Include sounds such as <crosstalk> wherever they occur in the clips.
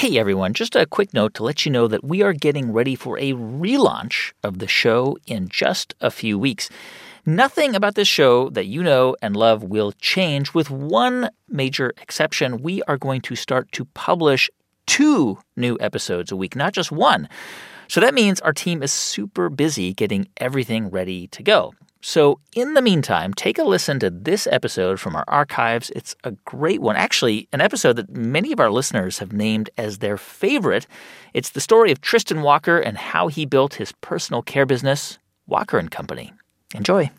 Hey everyone, just a quick note to let you know that we are getting ready for a relaunch of the show in just a few weeks. Nothing about this show that you know and love will change, with one major exception. We are going to start to publish two new episodes a week, not just one. So that means our team is super busy getting everything ready to go. So, in the meantime, take a listen to this episode from our archives. It's a great one. Actually, an episode that many of our listeners have named as their favorite. It's the story of Tristan Walker and how he built his personal care business, Walker and Company. Enjoy.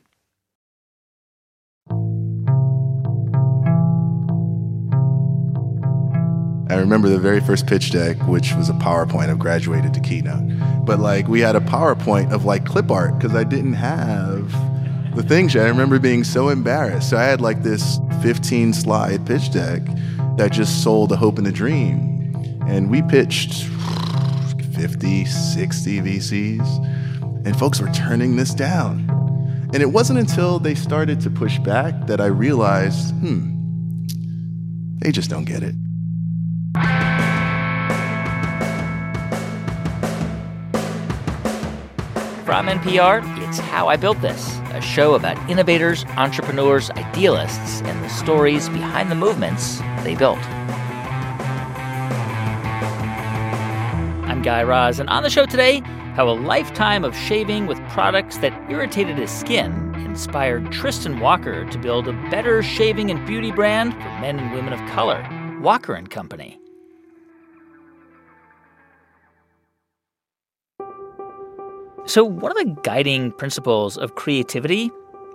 I remember the very first pitch deck, which was a PowerPoint. I've graduated to Keynote. But like we had a PowerPoint of like clip art because I didn't have the thing yet. I remember being so embarrassed. So I had like this 15 slide pitch deck that just sold a hope and a dream. And we pitched 50, 60 VCs, and folks were turning this down. And it wasn't until they started to push back that I realized, hmm, they just don't get it. From NPR, it's How I Built This, a show about innovators, entrepreneurs, idealists, and the stories behind the movements they built. I'm Guy Raz, and on the show today, how a lifetime of shaving with products that irritated his skin inspired Tristan Walker to build a better shaving and beauty brand for men and women of color, Walker and Company. So, one of the guiding principles of creativity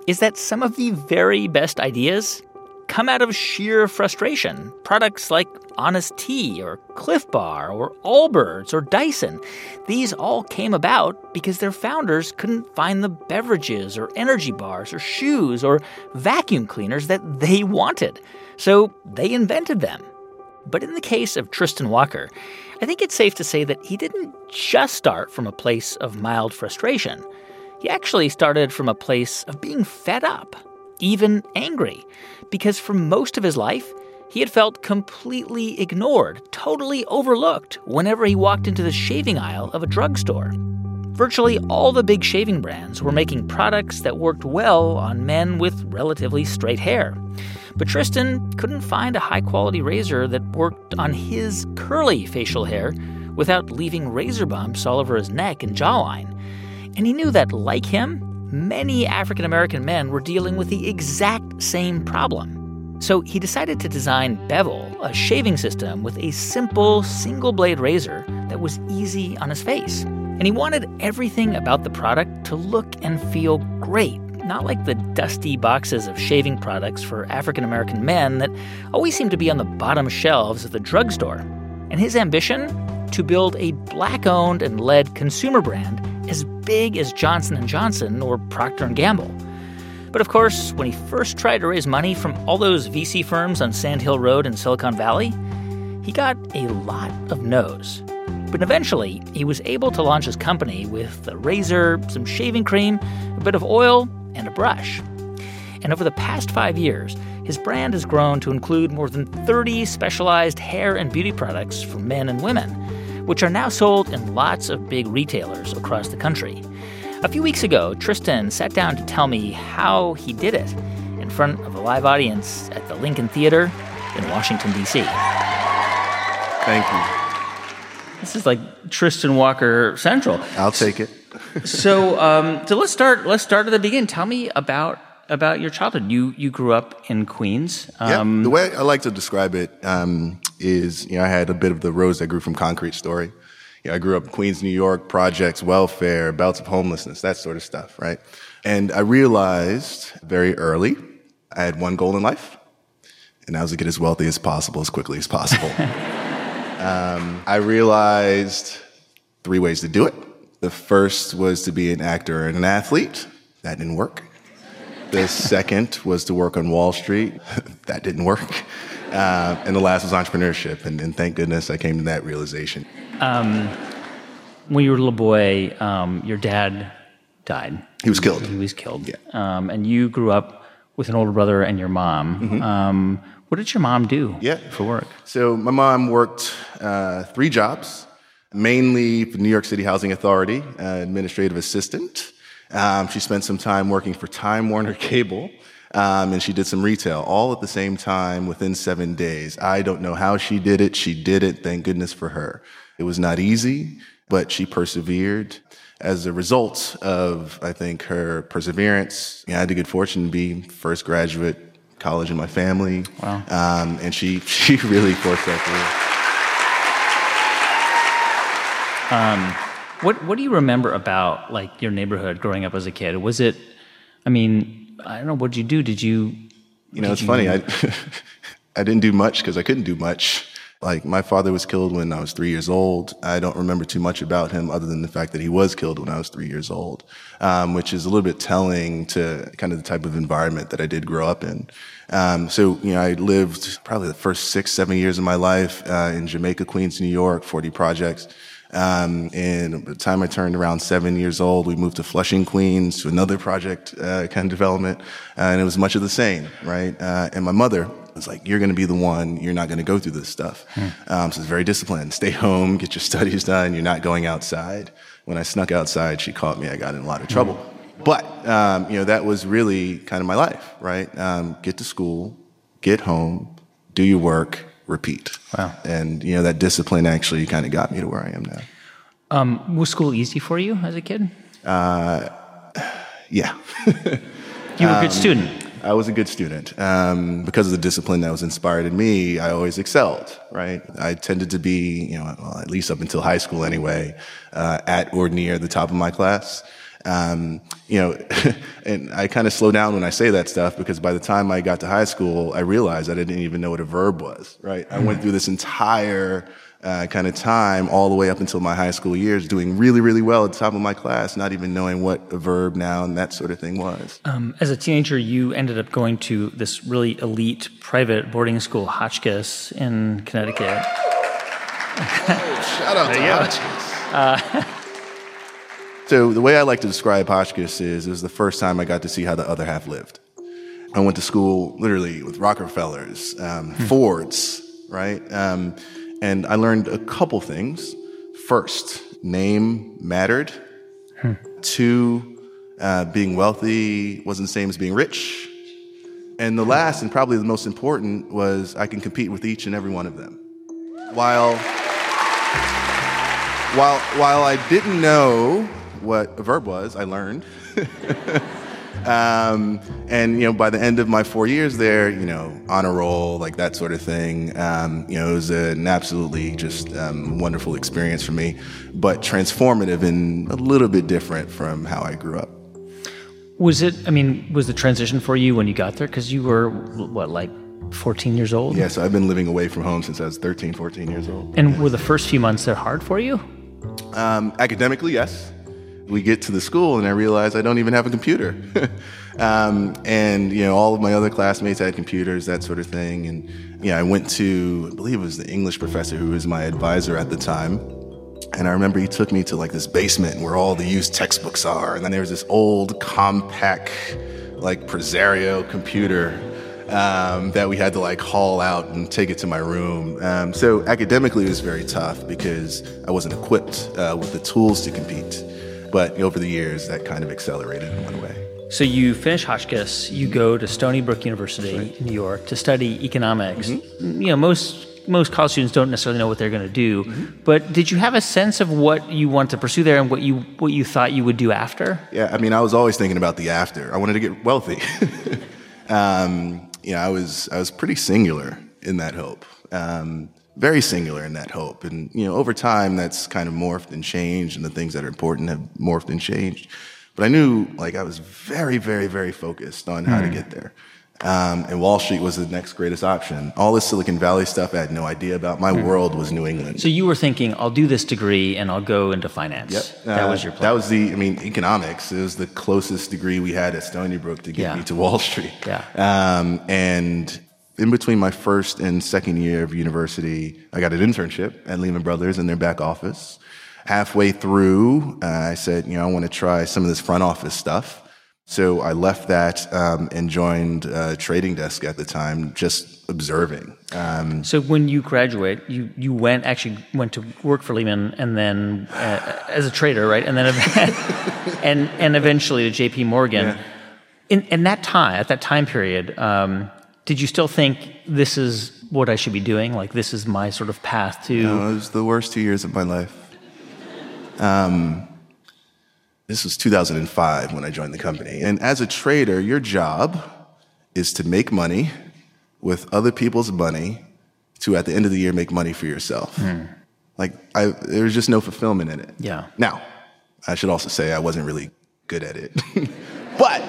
is that some of the very best ideas come out of sheer frustration. Products like Honest Tea or Clif Bar or Allbirds or Dyson, these all came about because their founders couldn't find the beverages or energy bars or shoes or vacuum cleaners that they wanted. So they invented them. But in the case of Tristan Walker, I think it's safe to say that he didn't just start from a place of mild frustration. He actually started from a place of being fed up, even angry, because for most of his life, he had felt completely ignored, totally overlooked whenever he walked into the shaving aisle of a drugstore. Virtually all the big shaving brands were making products that worked well on men with relatively straight hair. But Tristan couldn't find a high quality razor that worked on his curly facial hair without leaving razor bumps all over his neck and jawline. And he knew that, like him, many African American men were dealing with the exact same problem. So he decided to design Bevel, a shaving system with a simple single blade razor that was easy on his face. And he wanted everything about the product to look and feel great not like the dusty boxes of shaving products for African American men that always seem to be on the bottom shelves of the drugstore. And his ambition? To build a black-owned and led consumer brand as big as Johnson & Johnson or Procter & Gamble. But of course, when he first tried to raise money from all those VC firms on Sand Hill Road in Silicon Valley, he got a lot of no's. But eventually, he was able to launch his company with a razor, some shaving cream, a bit of oil, and a brush. And over the past five years, his brand has grown to include more than 30 specialized hair and beauty products for men and women, which are now sold in lots of big retailers across the country. A few weeks ago, Tristan sat down to tell me how he did it in front of a live audience at the Lincoln Theater in Washington, D.C. Thank you. This is like Tristan Walker Central. I'll take it so, um, so let's start. Let's start at the beginning. Tell me about about your childhood. You you grew up in Queens. Um, yeah. The way I like to describe it um, is, you know, I had a bit of the rose that grew from concrete story. You know, I grew up in Queens, New York, projects, welfare, bouts of homelessness, that sort of stuff, right? And I realized very early I had one goal in life, and that was to get as wealthy as possible as quickly as possible. <laughs> um, I realized three ways to do it. The first was to be an actor and an athlete. That didn't work. The second was to work on Wall Street. <laughs> that didn't work. Uh, and the last was entrepreneurship. And, and, thank goodness I came to that realization. Um, when you were a little boy, um, your dad died. He was killed. He was killed. Yeah. Um, and you grew up with an older brother and your mom. Mm-hmm. Um, What did your mom do yeah. for work? So my mom worked uh, three jobs, mainly for New York City Housing Authority, uh, administrative assistant. Um, she spent some time working for Time Warner <laughs> Cable. Um, and she did some retail all at the same time within seven days. I don't know how she did it. She did it. Thank goodness for her. It was not easy, but she persevered. As a result of, I think, her perseverance, I had the good fortune to be first graduate college in my family. Wow. Um, and she, <laughs> she really forced that through. Um, what, what do you remember about like your neighborhood growing up as a kid? Was it, I mean, I don't know. What did you do? Did you? You know, it's you... funny. I <laughs> I didn't do much because I couldn't do much. Like my father was killed when I was three years old. I don't remember too much about him other than the fact that he was killed when I was three years old, um, which is a little bit telling to kind of the type of environment that I did grow up in. Um, so, you know, I lived probably the first six, seven years of my life uh, in Jamaica, Queens, New York, 40 projects. Um, and by the time I turned around seven years old, we moved to Flushing, Queens, to another project uh, kind of development, uh, and it was much of the same, right? Uh, and my mother was like, "You're going to be the one. You're not going to go through this stuff." Hmm. Um, so it's very disciplined. Stay home, get your <laughs> studies done. You're not going outside. When I snuck outside, she caught me. I got in a lot of trouble. Hmm. But um, you know, that was really kind of my life, right? Um, get to school, get home, do your work, repeat. Wow. And, you know, that discipline actually kind of got me to where I am now. Um, was school easy for you as a kid? Uh, <sighs> yeah. you were a good um, student. I was a good student. Um, because of the discipline that was inspired in me, I always excelled, right? I tended to be, you know, well, at least up until high school anyway, uh, at or near the top of my class. Um, you know, <laughs> and I kind of slow down when I say that stuff because by the time I got to high school, I realized I didn't even know what a verb was, right? I went through this entire uh, kind of time all the way up until my high school years doing really, really well at the top of my class, not even knowing what a verb, noun, that sort of thing was. Um, as a teenager, you ended up going to this really elite private boarding school, Hotchkiss, in Connecticut. <laughs> oh, shout out to Hotchkiss. Uh, <laughs> So the way I like to describe Hotchkiss is it was the first time I got to see how the other half lived. I went to school literally with Rockefellers, um, hmm. Fords, right? Um, and I learned a couple things. First, name mattered. Hmm. Two, uh, being wealthy wasn't the same as being rich. And the last, and probably the most important, was I can compete with each and every one of them. While while while I didn't know what a verb was, I learned. <laughs> um, and you know, by the end of my four years there, you know, on a roll, like that sort of thing. Um, you know, it was an absolutely just um, wonderful experience for me, but transformative and a little bit different from how I grew up. Was it? I mean, was the transition for you when you got there? Because you were what, like 14 years old? Yeah, so I've been living away from home since I was 13, 14 years old. And were the first few months there hard for you? Um, academically, yes we get to the school and I realize I don't even have a computer. <laughs> um, and, you know, all of my other classmates had computers, that sort of thing. And, you know, I went to, I believe it was the English professor who was my advisor at the time. And I remember he took me to like this basement where all the used textbooks are. And then there was this old Compaq, like Presario computer um, that we had to like haul out and take it to my room. Um, so academically, it was very tough because I wasn't equipped uh, with the tools to compete. But over the years, that kind of accelerated in one way. So you finish Hotchkiss, you go to Stony Brook University right. in New York to study economics. Mm-hmm. You know, most most college students don't necessarily know what they're going to do, mm-hmm. but did you have a sense of what you want to pursue there and what you what you thought you would do after? Yeah, I mean, I was always thinking about the after. I wanted to get wealthy. <laughs> <laughs> um, you know, I was I was pretty singular in that hope. Um, very singular in that hope. And, you know, over time, that's kind of morphed and changed, and the things that are important have morphed and changed. But I knew, like, I was very, very, very focused on how mm. to hmm. get there. Um, and Wall Street was the next greatest option. All this Silicon Valley stuff I had no idea about. My mm. world was New England. So you were thinking, I'll do this degree and I'll go into finance. Yep. That uh, was your plan. That was the, I mean, economics. It was the closest degree we had at Stony Brook to get yeah. me to Wall Street. Yeah. Um, and in between my first and second year of university, I got an internship at Lehman Brothers in their back office. Halfway through, uh, I said, you know, I want to try some of this front office stuff. So I left that um, and joined a trading desk at the time, just observing. Um, so when you graduate, you, you went actually went to work for Lehman and then uh, as a trader, right? And then <laughs> and and eventually to J.P. Morgan. Yeah. In, in that time, at that time period, um, did you still think this is what I should be doing? Like this is my sort of path to? No, it was the worst two years of my life. Um, this was 2005 when I joined the company. And as a trader, your job is to make money with other people's money to, at the end of the year, make money for yourself. Mm. Like, I, there was just no fulfillment in it. Yeah. Now, I should also say I wasn't really good at it. <laughs> but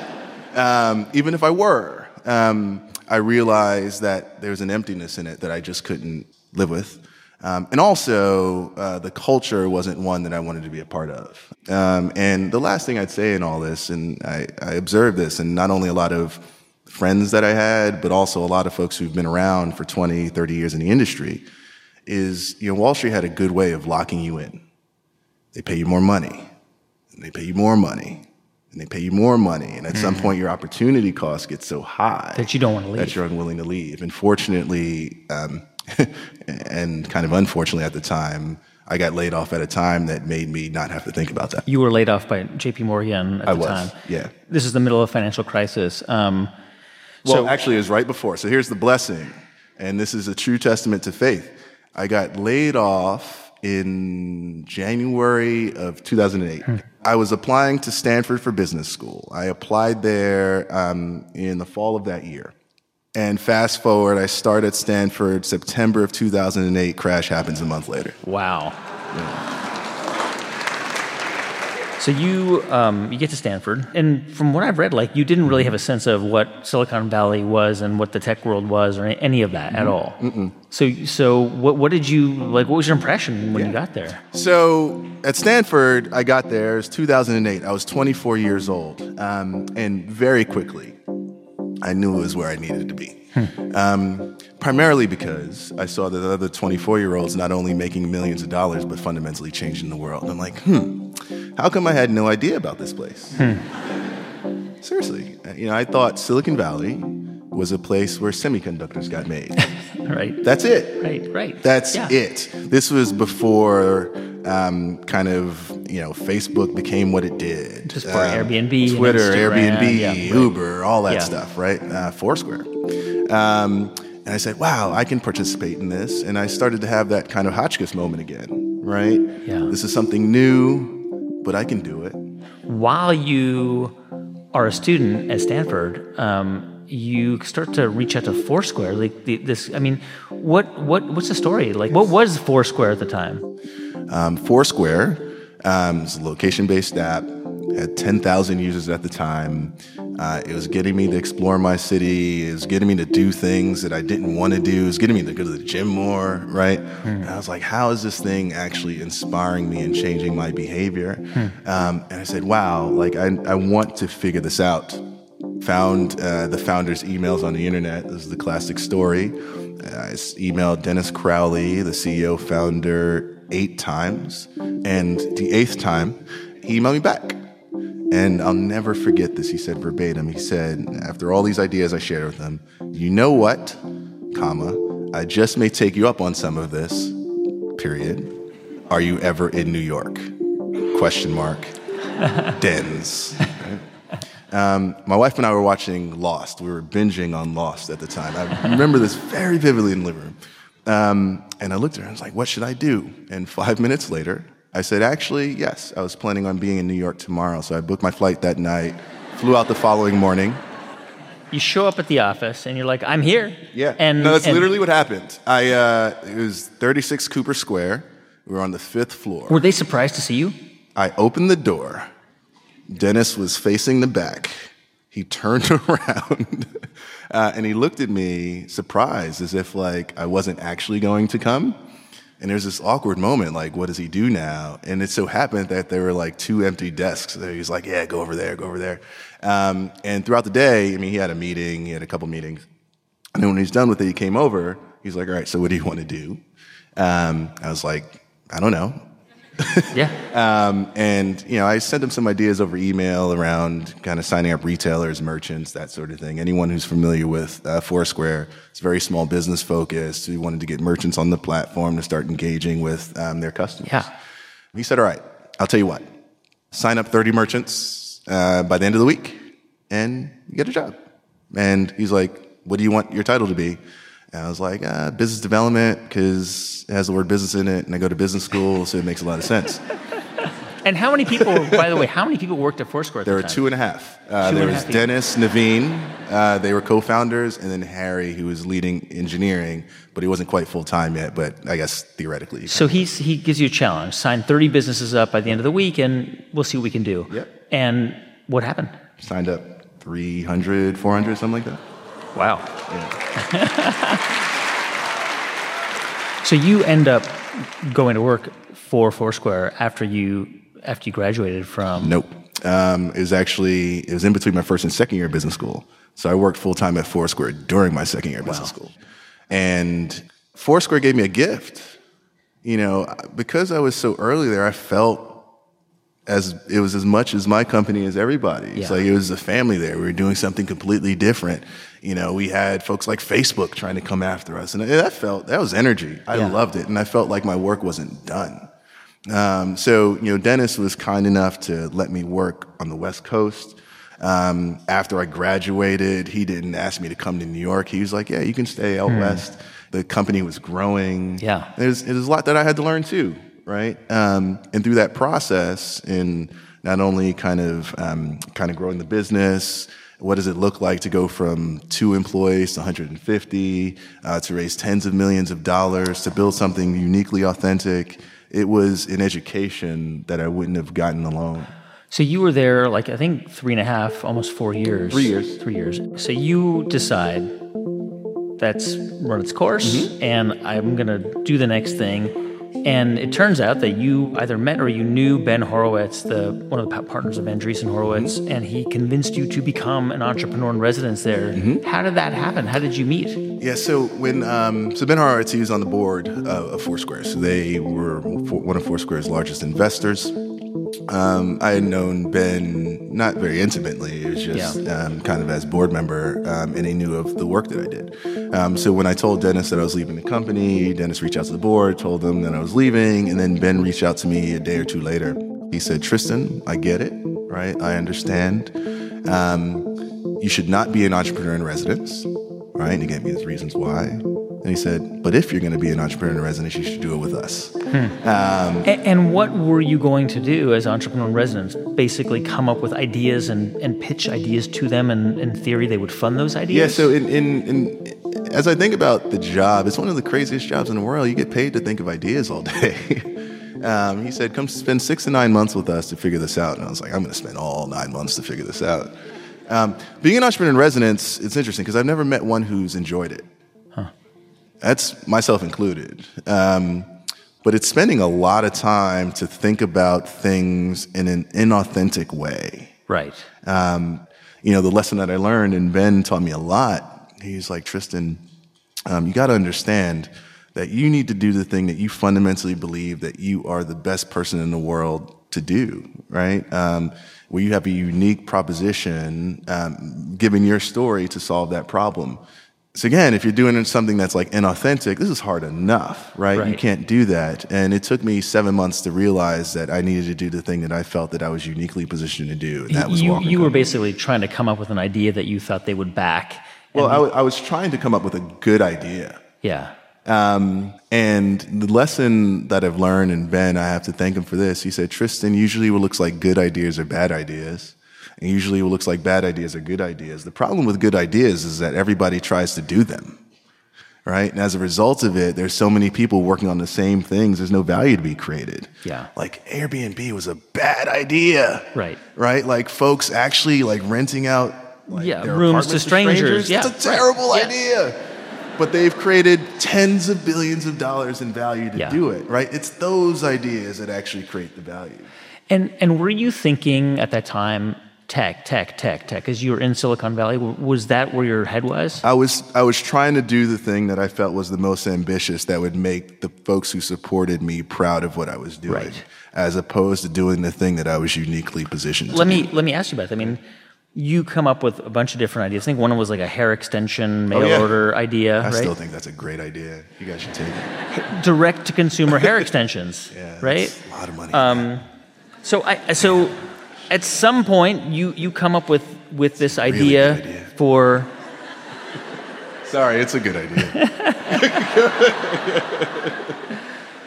um, even if I were, um, I realized that there was an emptiness in it that I just couldn't live with. Um, and also, uh, the culture wasn't one that I wanted to be a part of. Um, and the last thing I'd say in all this, and I, I observed this, and not only a lot of friends that I had, but also a lot of folks who've been around for 20, 30 years in the industry, is you know Wall Street had a good way of locking you in. They pay you more money, and they pay you more money, and they pay you more money, and at mm. some point your opportunity cost gets so high that you don't want to leave. That you're unwilling to leave. And fortunately. Um, <laughs> and kind of unfortunately at the time, I got laid off at a time that made me not have to think about that. You were laid off by J.P. Morgan at I the was, time. Yeah. This is the middle of financial crisis. Um, well, so, actually, it was right before. So here's the blessing, and this is a true testament to faith. I got laid off in January of 2008. Hmm. I was applying to Stanford for business school. I applied there um, in the fall of that year. And fast forward, I start at Stanford September of 2008. Crash happens a month later. Wow. Yeah. So you um, you get to Stanford, and from what I've read, like you didn't really have a sense of what Silicon Valley was and what the tech world was, or any of that mm-hmm. at all. Mm-mm. So so what what did you like? What was your impression when yeah. you got there? So at Stanford, I got there. It was 2008. I was 24 years old, um, and very quickly I knew it was where I needed to be. Hmm. Um, primarily because I saw that the other 24 year olds not only making millions of dollars, but fundamentally changing the world. I'm like, hmm, how come I had no idea about this place? Hmm. Seriously, you know, I thought Silicon Valley was a place where semiconductors got made. <laughs> right. That's it. Right, right. That's yeah. it. This was before um, kind of you know Facebook became what it did. Just for um, Airbnb, Twitter, Airbnb, yeah, Uber, all that yeah. stuff, right? Uh, Foursquare. Um, and I said, "Wow, I can participate in this." And I started to have that kind of Hotchkiss moment again, right? Yeah. This is something new, but I can do it. While you are a student at Stanford. Um, you start to reach out to Foursquare. Like the, this, I mean, what what what's the story? Like, what was Foursquare at the time? Um, Foursquare um, is a location-based app. Had 10,000 users at the time. Uh, it was getting me to explore my city. It was getting me to do things that I didn't want to do. It was getting me to go to the gym more, right? And I was like, how is this thing actually inspiring me and changing my behavior? Hmm. Um, and I said, wow, like I, I want to figure this out found uh, the founder's emails on the internet. This is the classic story. I emailed Dennis Crowley, the CEO founder, eight times. And the eighth time, he emailed me back. And I'll never forget this. He said verbatim, he said, after all these ideas I shared with him, you know what, comma, I just may take you up on some of this, period. Are you ever in New York? Question mark. <laughs> Dens. Um, my wife and I were watching Lost. We were binging on Lost at the time. I remember this very vividly in the living room. Um, and I looked at her and I was like, what should I do? And five minutes later, I said, actually, yes, I was planning on being in New York tomorrow. So I booked my flight that night, flew out the following morning. You show up at the office and you're like, I'm here. Yeah. And no, that's and literally what happened. I, uh, it was 36 Cooper Square. We were on the fifth floor. Were they surprised to see you? I opened the door Dennis was facing the back. He <laughs> turned around <laughs> uh, and he looked at me surprised as if like I wasn't actually going to come. And there's this awkward moment, like, what does he do now? And it so happened that there were like two empty desks. So he's like, yeah, go over there, go over there. Um, and throughout the day, I mean, he had a meeting, he had a couple meetings. And then when he's done with it, he came over. He's like, all right, so what do you want to do? Um, I was like, I don't know. <laughs> yeah. Um, and you know, I sent him some ideas over email around kind of signing up retailers, merchants, that sort of thing. Anyone who's familiar with uh, Foursquare, it's very small business focused. We wanted to get merchants on the platform to start engaging with um, their customers. Yeah. He said, "All right, I'll tell you what. Sign up 30 merchants uh, by the end of the week, and you get a job." And he's like, "What do you want your title to be?" And I was like, uh, business development, because it has the word business in it, and I go to business school, so it makes a lot of sense. And how many people, by the way, how many people worked at Foursquare at There the were time? two and a half. Uh, there was half people. Dennis, Naveen, uh, they were co founders, and then Harry, who was leading engineering, but he wasn't quite full time yet, but I guess theoretically. So he's, he gives you a challenge. Sign 30 businesses up by the end of the week, and we'll see what we can do. Yep. And what happened? signed up 300, 400, something like that. Wow. <laughs> so you end up going to work for Foursquare after you after you graduated from. Nope. Um, it was actually it was in between my first and second year of business school. So I worked full time at Foursquare during my second year of business school, and Foursquare gave me a gift. You know, because I was so early there, I felt as it was as much as my company as everybody. It's Yeah. like it was a family there. We were doing something completely different. You know, we had folks like Facebook trying to come after us, and that felt that was energy. I Yeah. loved it, and I felt like my work wasn't done. Um, so, you know, Dennis was kind enough to let me work on the West Coast. Um, after I graduated, he didn't ask me to come to New York. He was like, "Yeah, you can stay out west." The company was growing. Yeah. there's there's a lot that I had to learn too, right? Um, and through that process, in not only kind of um, kind of growing the business. What does it look like to go from two employees to 150, uh, to raise tens of millions of dollars, to build something uniquely authentic? It was an education that I wouldn't have gotten alone. So you were there like I think three and a half, almost four years. Three years. Three years. So you decide that's run its course, Mm-hmm. and I'm gonna do the next thing. And it turns out that you either met or you knew Ben Horowitz, the one of the partners of Andreessen Horowitz, Mm-hmm. and he convinced you to become an entrepreneur in residence there. Mm-hmm. How did that happen? How did you meet? Yeah, so when um, so Ben Horowitz, he was on the board uh, of Foursquare. So they were one of Foursquare's largest investors. Um, I had known Ben not very intimately. It was just Yeah. um, kind of as board member, um, and he knew of the work that I did. Um, so when I told Dennis that I was leaving the company, Dennis reached out to the board, told them that I was leaving, and then Ben reached out to me a day or two later. He said, "Tristan, I get it, right? I understand. Um, you should not be an entrepreneur in residence, right? And he gave me his reasons why. And he said, but if you're going to be an entrepreneur in residence, you should do it with us. A- and what were you going to do as entrepreneur in residence? Basically, come up with ideas and, and pitch ideas to them, and in theory, they would fund those ideas. Yeah, so in, in, in, as I think about the job, it's one of the craziest jobs in the world. You get paid to think of ideas all <laughs> day. um, he said, come spend six to nine months with us to figure this out. And I was like, I'm going to spend all nine months to figure this out. Um, being an entrepreneur in residence, it's interesting because I've never met one who's enjoyed it. That's myself included. Um, but it's spending a lot of time to think about things in an inauthentic way. right. Um, you know, the lesson that I learned, and Ben taught me a lot. He's like, Tristan, um, you got to understand that you need to do the thing that you fundamentally believe that you are the best person in the world to do, right? Um, where you have a unique proposition, um, given your story to solve that problem. So again, if you're doing something that's like inauthentic, this is hard enough, right? You can't do that. And it took me seven months to realize that I needed to do the thing that I felt that I was uniquely positioned to do, and that was you, you were basically trying to come up with an idea that you thought they would back. Well, I was trying to come up with a good idea. Yeah. Um, and the lesson that I've learned, and Ben, I have to thank him for this. He said, Tristan, usually what looks like good ideas are bad ideas. And usually what looks like bad ideas are good ideas. The problem with good ideas is that everybody tries to do them. Right? And as a result of it, there's so many people working on the same things, there's no value to be created. Yeah. Like Airbnb was a bad idea. Right. Right? Like folks actually like renting out like, Yeah, rooms to apartments strangers. Yeah, It's a right. terrible Yeah. idea. But they've created tens of billions of dollars in value to Yeah. do it, right? It's those ideas that actually create the value. And and were you thinking at that time tech, tech, tech, tech. As you were in Silicon Valley, was that where your head was? I was I was trying to do the thing that I felt was the most ambitious that would make the folks who supported me proud of what I was doing, Right. as opposed to doing the thing that I was uniquely positioned. Let to me do. let me ask you about that. I mean, you come up with a bunch of different ideas. I think one was like a hair extension mail Oh, yeah. order idea, I right? still think that's a great idea. You guys should take it. <laughs> Direct to consumer hair extensions, <laughs> Yeah, right? that's A lot of money. Um, so I so at some point you you come up with with this Really idea, good idea. for Sorry, it's a good idea.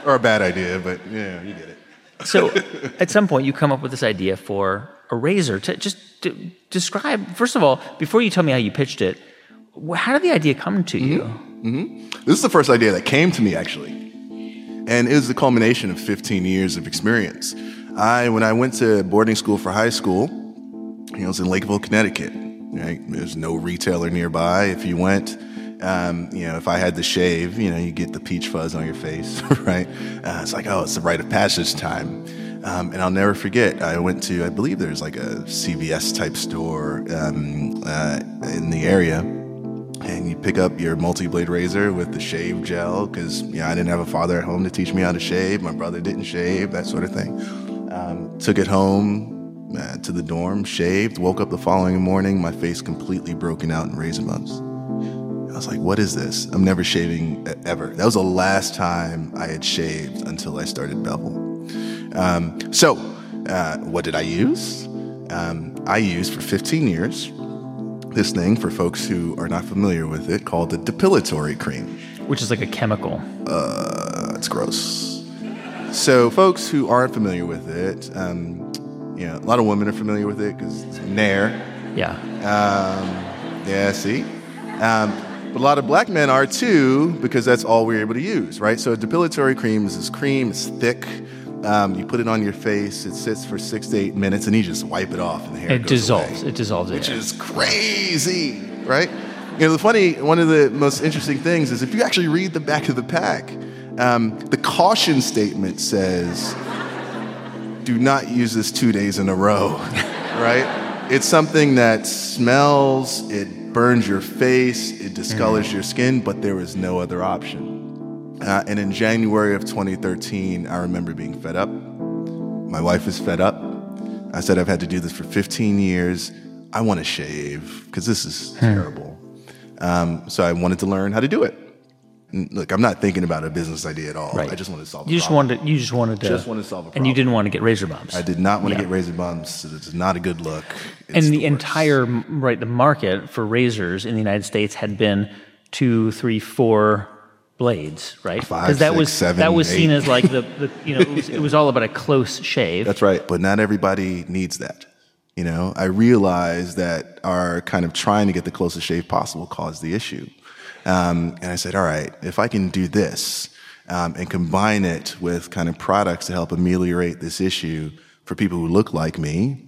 <laughs> or a bad idea, but yeah, you get it. so <laughs> at some point you come up with this idea for a razor to just to describe first of all before you tell me how you pitched it how did the idea come to mm-hmm. you mm-hmm. This is the first idea that came to me actually. And it was the culmination of 15 years of experience. I when I went to boarding school for high school, you know, it was in Lakeville, Connecticut. Right? There's no retailer nearby. If you went, um, you know, if I had to shave, you know, you get the peach fuzz on your face, <laughs> right? Uh, it's like, oh, it's the rite of passage time. Um, and I'll never forget, I went to, I believe there's like a CVS type store um, uh, in the area and you pick up your multi-blade razor with the shave gel because yeah i didn't have a father at home to teach me how to shave my brother didn't shave that sort of thing um, took it home uh, to the dorm shaved woke up the following morning my face completely broken out in razor bumps i was like what is this? I'm never shaving ever. That was the last time i had shaved until i started bevel. Um, so uh, what did i use? Um, i used for 15 years this thing for folks who are not familiar with it called the depilatory cream. which is like a chemical. Uh, it's gross. So, folks who aren't familiar with it, um, you know, a lot of women are familiar with it because it's Nair. yeah Um, yeah, see? Um, but a lot of black men are too because that's all we're able to use, right? So, depilatory cream is this cream, it's thick. Um, you put it on your face, it sits for six to eight minutes, and you just wipe it off, and the hair it goes dissolves away it dissolves which it is crazy, right? You know, the funny, one of the most interesting things is if you actually read the back of the pack, um, the caution statement says, do not use this two days in a row, <laughs> right? It's something that smells, it burns your face, it discolors your skin, but there is no other option. Uh, and in January of 2013, I remember being fed up. My wife is fed up. I said, I've had to do this for 15 years. I want to shave because this is terrible. Um, so I wanted to learn how to do it. Look, I'm not thinking about a business idea at all. right I just want to solve. you a just problem. wanted you just wanted to Just wanted to solve a problem. and you didn't want to get razor bumps I did not want Yeah. to get razor bumps. It's not a good look. It's and the, worst. entire right the market for razors in the United States had been two, three, four blades, right? Five, that six, was seven, that was seen as like the, the <laughs> you know it was, it was all about a close shave. That's right. But not everybody needs that. You know, I realized that our kind of trying to get the closest shave possible caused the issue. Um, and I said, all right, if I can do this um, and combine it with kind of products to help ameliorate this issue for people who look like me,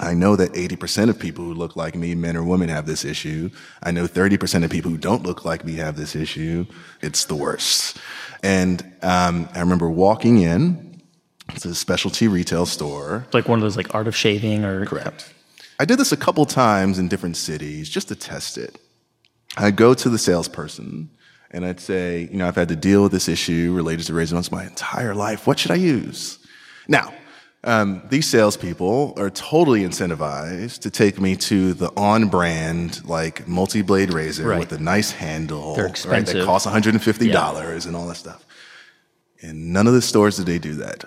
I know that 80% of people who look like me, men or women, have this issue. I know 30% of people who don't look like me have this issue. It's the worst. And um, I remember walking in, it's a specialty retail store. It's like one of those like art of shaving or Correct. I did this a couple times in different cities just to test it. I'd go to the salesperson and I'd say, you know, I've had to deal with this issue related to razor bumps my entire life. What should I use? Now, um, these salespeople are totally incentivized to take me to the on-brand, like multi-blade razor Right. with a nice handle, They're expensive. right, that costs $150 and all that stuff. And none of the stores do they do that.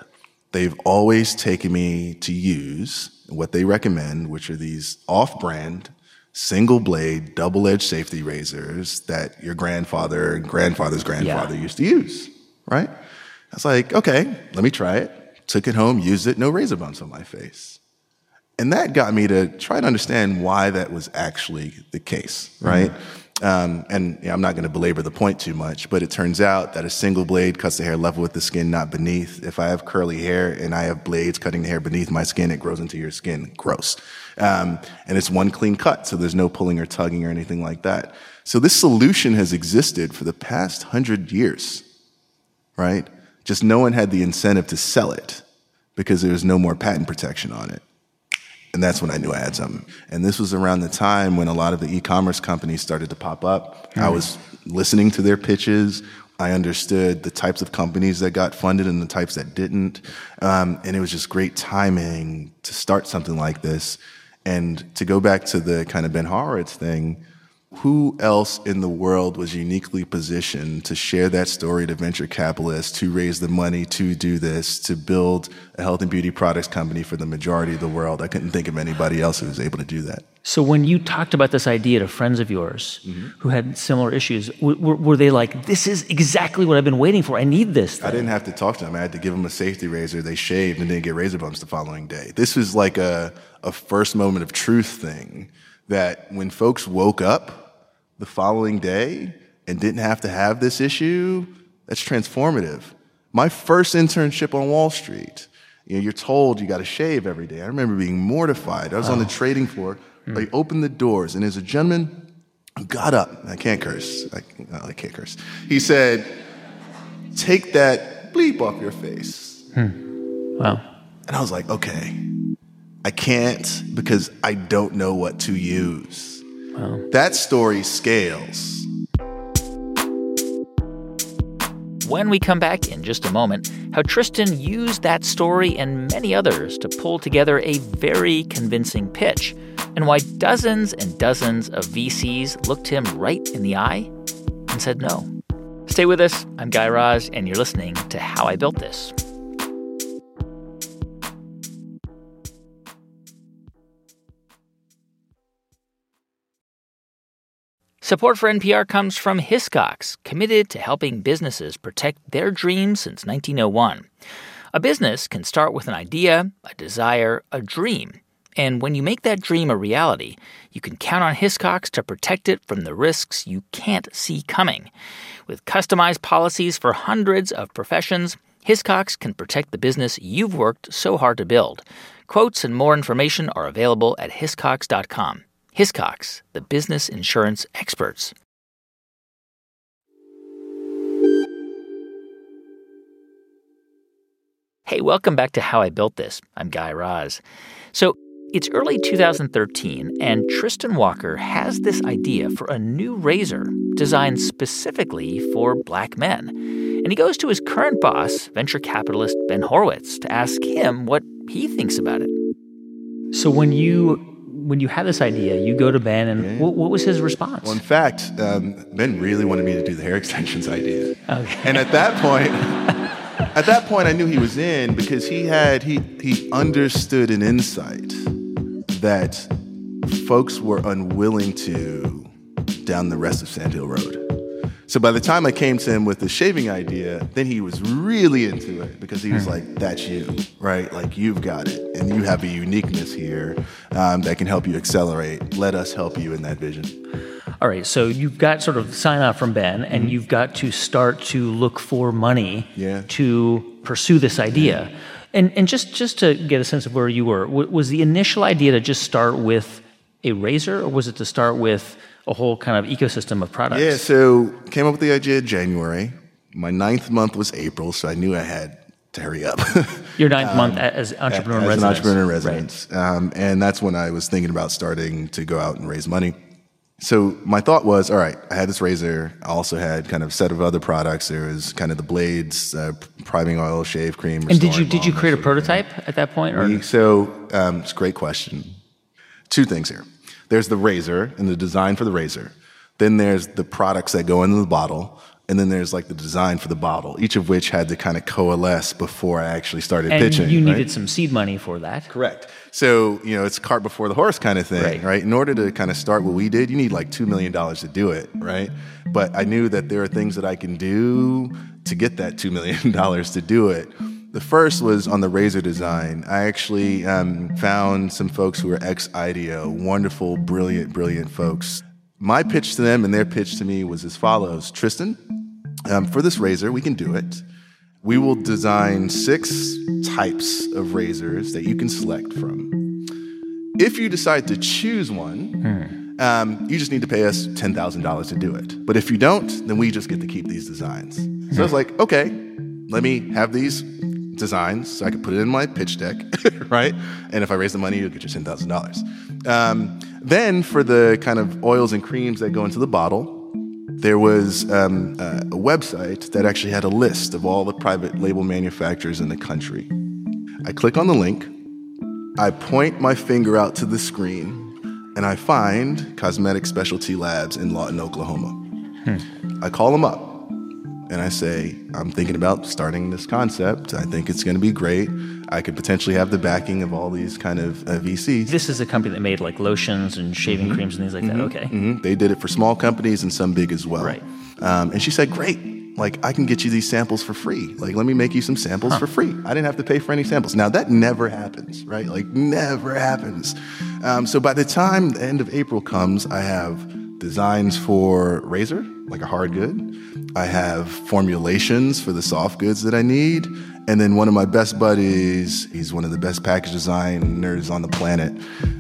They've always taken me to use what they recommend, which are these off brand, single blade, double edged safety razors that your grandfather and grandfather's grandfather used to use, right? I was like, okay, let me try it. Took it home, used it, no razor bumps on my face. And that got me to try to understand why that was actually the case, right? Mm-hmm. Um, and I'm not going to belabor the point too much, but it turns out that a single blade cuts the hair level with the skin, not beneath. If I have curly hair and I have blades cutting the hair beneath my skin, it grows into your skin. Gross. Um, and it's one clean cut, so there's no pulling or tugging or anything like that. So this solution has existed for the past hundred years, right? Just no one had the incentive to sell it because there was no more patent protection on it. And that's when I knew I had something. And this was around the time when a lot of the e-commerce companies started to pop up. Mm. I was listening to their pitches. I understood the types of companies that got funded and the types that didn't. Um, and it was just great timing to start something like this. And to go back to the kind of Ben Horowitz thing, who else in the world was uniquely positioned to share that story to venture capitalists, to raise the money to do this, to build a health and beauty products company for the majority of the world? I couldn't think of anybody else who was able to do that. So, when you talked about this idea to friends of yours mm-hmm. who had similar issues, w- were they like, This is exactly what I've been waiting for? I need this? Thing. I didn't have to talk to them. I had to give them a safety razor. They shaved and didn't get razor bumps the following day. This was like a, a first moment of truth thing that when folks woke up, the following day and didn't have to have this issue, that's transformative. My first internship on Wall Street, you know, you're told you got to shave every day. I remember being mortified. I was oh. on the trading floor. Mm. They opened the doors, and there's a gentleman who got up. I can't curse. I, I can't curse. He said, "Take that bleep off your face." Hmm. Wow. And I was like, okay, I can't because I don't know what to use. Wow. That story scales. When we come back in just a moment, how Tristan used that story and many others to pull together a very convincing pitch, and why dozens and dozens of VCs looked him right in the eye and said no. Stay with us. I'm Guy Raz, and you're listening to How I Built This. Support for NPR comes from Hiscox, committed to helping businesses protect their dreams since 1901. A business can start with an idea, a desire, a dream. And when you make that dream a reality, you can count on Hiscox to protect it from the risks you can't see coming. With customized policies for hundreds of professions, Hiscox can protect the business you've worked so hard to build. Quotes and more information are available at hiscox.com. Hiscox, the business insurance experts. Hey, welcome back to How I Built This. I'm Guy Raz. So, it's early 2013, and Tristan Walker has this idea for a new razor designed specifically for black men. And he goes to his current boss, venture capitalist Ben Horowitz, to ask him what he thinks about it. So, when you when you had this idea, you go to Ben, and yeah. what, what, was his response? Well, in fact, um, Ben really wanted me to do the hair <laughs> extensions idea. Okay. And at that point, at that point, I knew he was in because he had he he understood an insight that folks were unwilling to down the rest of Sand Hill Road. So by the time I came to him with the shaving idea, then he was really into it because he was hmm. like, "That's you, right? Like you've got it, and you have a uniqueness here um, that can help you accelerate. Let us help you in that vision." All right, so you've got sort of sign off from Ben, and mm-hmm. you've got to start to look for money yeah. to pursue this idea. Yeah. And and just just to get a sense of where you were, was the initial idea to just start with a razor, or was it to start with a whole kind of ecosystem of products. Yeah, so came up with the idea in January. My ninth month was April, so I knew I had to hurry up. <laughs> Your ninth um, month as entrepreneur as, in residence. As an entrepreneur in residence. Right. Um, and that's when I was thinking about starting to go out and raise money. So my thought was, all right, I had this razor. I also had kind of a set of other products. There was kind of the blades, uh, priming oil, shave cream. And did you did you create a prototype cream. at that point? Or? So um, it's a great question. Two things here. There's the razor and the design for the razor. Then there's the products that go into the bottle. And then there's like the design for the bottle, each of which had to kind of coalesce before I actually started and pitching. You needed right? some seed money for that. Correct. So, you know, it's cart before the horse kind of thing, right. right? In order to kind of start what we did, you need like $2 million to do it, right? But I knew that there are things that I can do to get that $2 million <laughs> to do it. The first was on the razor design. I actually um, found some folks who were ex IDEO, wonderful, brilliant, brilliant folks. My pitch to them and their pitch to me was as follows Tristan, um, for this razor, we can do it. We will design six types of razors that you can select from. If you decide to choose one, hmm. um, you just need to pay us $10,000 to do it. But if you don't, then we just get to keep these designs. So I was like, okay, let me have these designs so I could put it in my pitch deck, <laughs> right? And if I raise the money, you'll get your $10,000. Um, then for the kind of oils and creams that go into the bottle, there was um, a website that actually had a list of all the private label manufacturers in the country. I click on the link, I point my finger out to the screen, and I find Cosmetic Specialty Labs in Lawton, Oklahoma. Hmm. I call them up and I say, I'm thinking about starting this concept. I think it's going to be great. I could potentially have the backing of all these kind of uh, VCs. This is a company that made like lotions and shaving mm-hmm. creams and things like mm-hmm. that. Okay. Mm-hmm. They did it for small companies and some big as well. Right. Um, and she said, Great. Like, I can get you these samples for free. Like, let me make you some samples huh. for free. I didn't have to pay for any samples. Now, that never happens, right? Like, never happens. Um, so by the time the end of April comes, I have designs for razor, like a hard good. I have formulations for the soft goods that I need. And then one of my best buddies, he's one of the best package designers on the planet.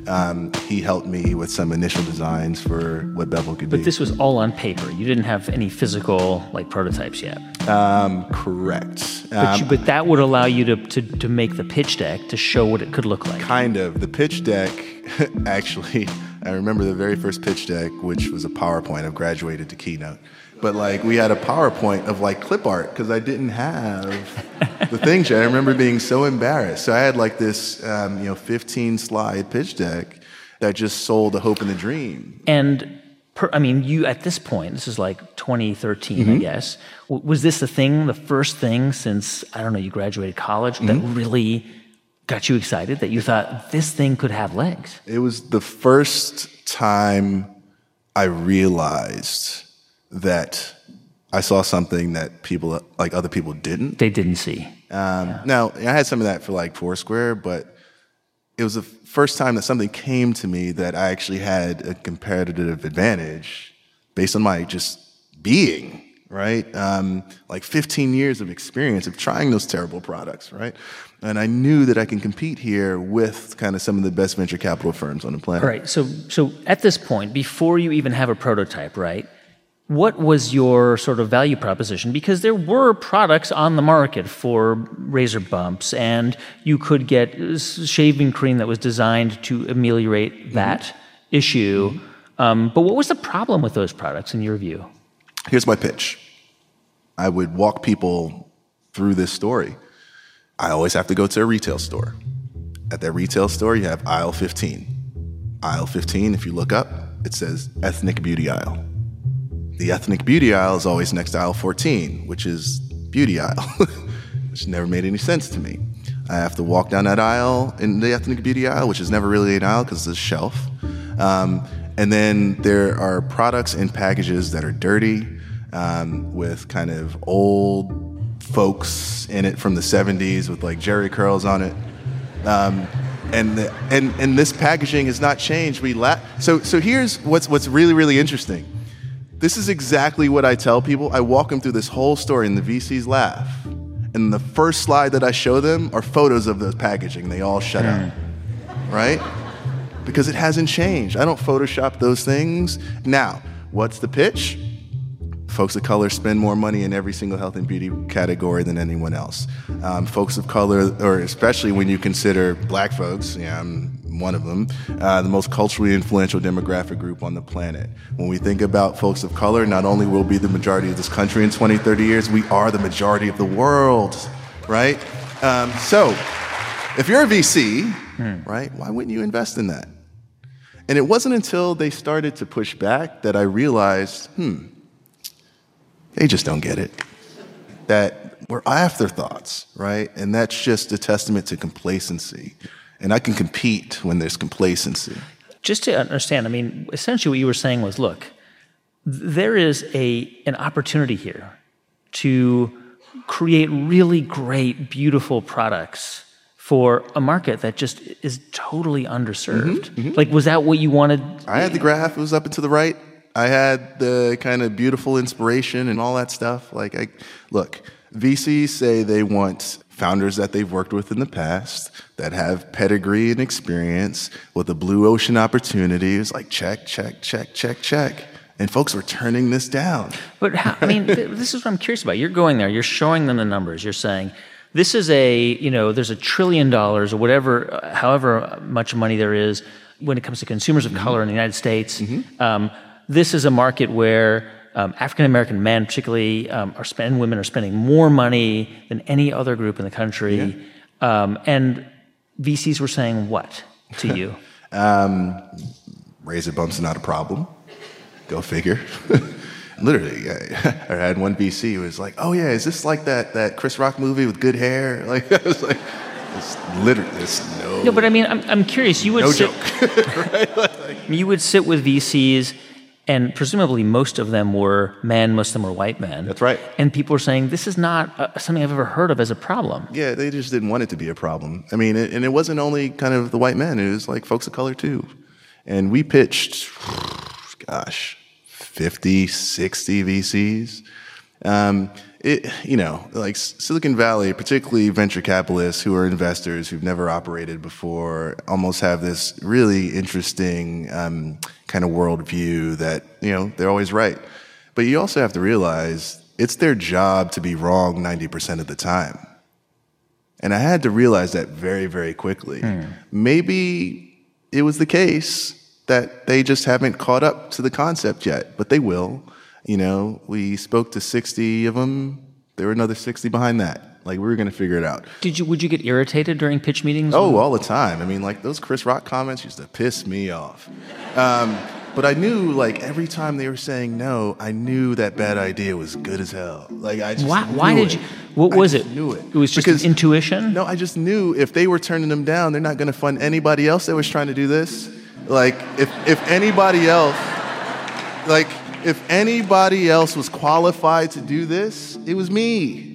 Um, he helped me with some initial designs for what Bevel could but be. But this was all on paper. You didn't have any physical like prototypes yet. Um, correct. But, you, um, but, that would allow you to, to, to make the pitch deck to show what it could look like. Kind of. The pitch deck, <laughs> actually, I remember the very first pitch deck, which was a PowerPoint. I've graduated to Keynote but like we had a PowerPoint of like clip art because I didn't have the <laughs> things yet. I remember being so embarrassed. So I had like this, um, you know, 15 slide pitch deck that just sold the hope and the dream. And per, I mean, you at this point, this is like 2013, mm-hmm. I guess. W- was this the thing, the first thing since I don't know, you graduated college mm-hmm. that really got you excited that you thought this thing could have legs? It was the first time I realized that I saw something that people like other people didn't. They didn't see. Um, yeah. Now I had some of that for like Foursquare, but it was the first time that something came to me that I actually had a competitive advantage based on my just being right? Um, like 15 years of experience of trying those terrible products, right? And I knew that I can compete here with kind of some of the best venture capital firms on the planet. Right. So, so at this point, before you even have a prototype, right? what was your sort of value proposition? Because there were products on the market for razor bumps, and you could get shaving cream that was designed to ameliorate mm-hmm. that mm-hmm. issue. Um, but what was the problem with those products in your view? Here's my pitch I would walk people through this story. I always have to go to a retail store. At that retail store, you have aisle 15. Aisle 15, if you look up, it says ethnic beauty aisle the ethnic beauty aisle is always next to aisle 14, which is beauty aisle, <laughs> which never made any sense to me. I have to walk down that aisle in the ethnic beauty aisle, which is never really an aisle because it's a shelf. Um, and then there are products and packages that are dirty um, with kind of old folks in it from the 70s with like Jheri curls on it. Um, and, the, and, and this packaging has not changed. We la- so, so here's what's, what's really, really interesting this is exactly what I tell people. I walk them through this whole story, and the VCs laugh. And the first slide that I show them are photos of the packaging. They all shut up, hmm. right? Because it hasn't changed. I don't Photoshop those things. Now, what's the pitch? Folks of color spend more money in every single health and beauty category than anyone else. Um, folks of color, or especially when you consider black folks, yeah, I'm one of them, uh, the most culturally influential demographic group on the planet. When we think about folks of color, not only will be the majority of this country in 20, 30 years, we are the majority of the world, right? Um, so, if you're a VC, hmm. right, why wouldn't you invest in that? And it wasn't until they started to push back that I realized, hmm, they just don't get it. That we're afterthoughts, right? And that's just a testament to complacency and I can compete when there's complacency. Just to understand, I mean, essentially what you were saying was look, there is a, an opportunity here to create really great, beautiful products for a market that just is totally underserved. Mm-hmm, mm-hmm. Like, was that what you wanted? I had the graph, it was up and to the right. I had the kind of beautiful inspiration and all that stuff. Like, I, look, VCs say they want founders that they've worked with in the past that have pedigree and experience with a blue ocean opportunity. It's like check, check, check, check, check. And folks were turning this down. But how, I mean, this is what I'm curious about. You're going there, you're showing them the numbers, you're saying, This is a, you know, there's a trillion dollars or whatever, however much money there is when it comes to consumers of color in the United States. Um, this is a market where um, African American men, particularly, um, are spending, women are spending more money than any other group in the country. Um, and VCs were saying what to you? <laughs> Razor bumps are not a problem. Go figure. <laughs> Literally, I, <laughs> I had one VC who was like, "Oh yeah, is this like that that Chris Rock movie with good hair?" Like I was like, "It's literally it's no." no, but I mean, I'm, I'm curious. You would No sit, joke. you would sit with VCs, and presumably most of them were men, most of them were white men. That's right. And people were saying this is not uh, something I've ever heard of as a problem. Yeah, they just didn't want it to be a problem. I mean, it, and it wasn't only kind of the white men; it was like folks of color too. And we pitched, gosh, 50, 60 VCs. Um, it, you know, like Silicon Valley, particularly venture capitalists who are investors who've never operated before, almost have this really interesting um, kind of worldview that you know they're always right. But you also have to realize it's their job to be wrong 90% of the time. And I had to realize that very, very quickly. Hmm. Maybe it was the case that they just haven't caught up to the concept yet, but they will. You know, we spoke to 60 of them. There were another 60 behind that. Like we were going to figure it out. Did you would you get irritated during pitch meetings? Oh, all the time. I mean, like those Chris Rock comments used to piss me off. Um, but I knew, like, every time they were saying no, I knew that bad idea was good as hell. Like, I just why, why did it. you? What I was just it? Knew it. It was just Because- intuition. No, I just knew if they were turning them down, they're not going to fund anybody else that was trying to do this. Like, if if anybody else, like, if anybody else was qualified to do this, it was me.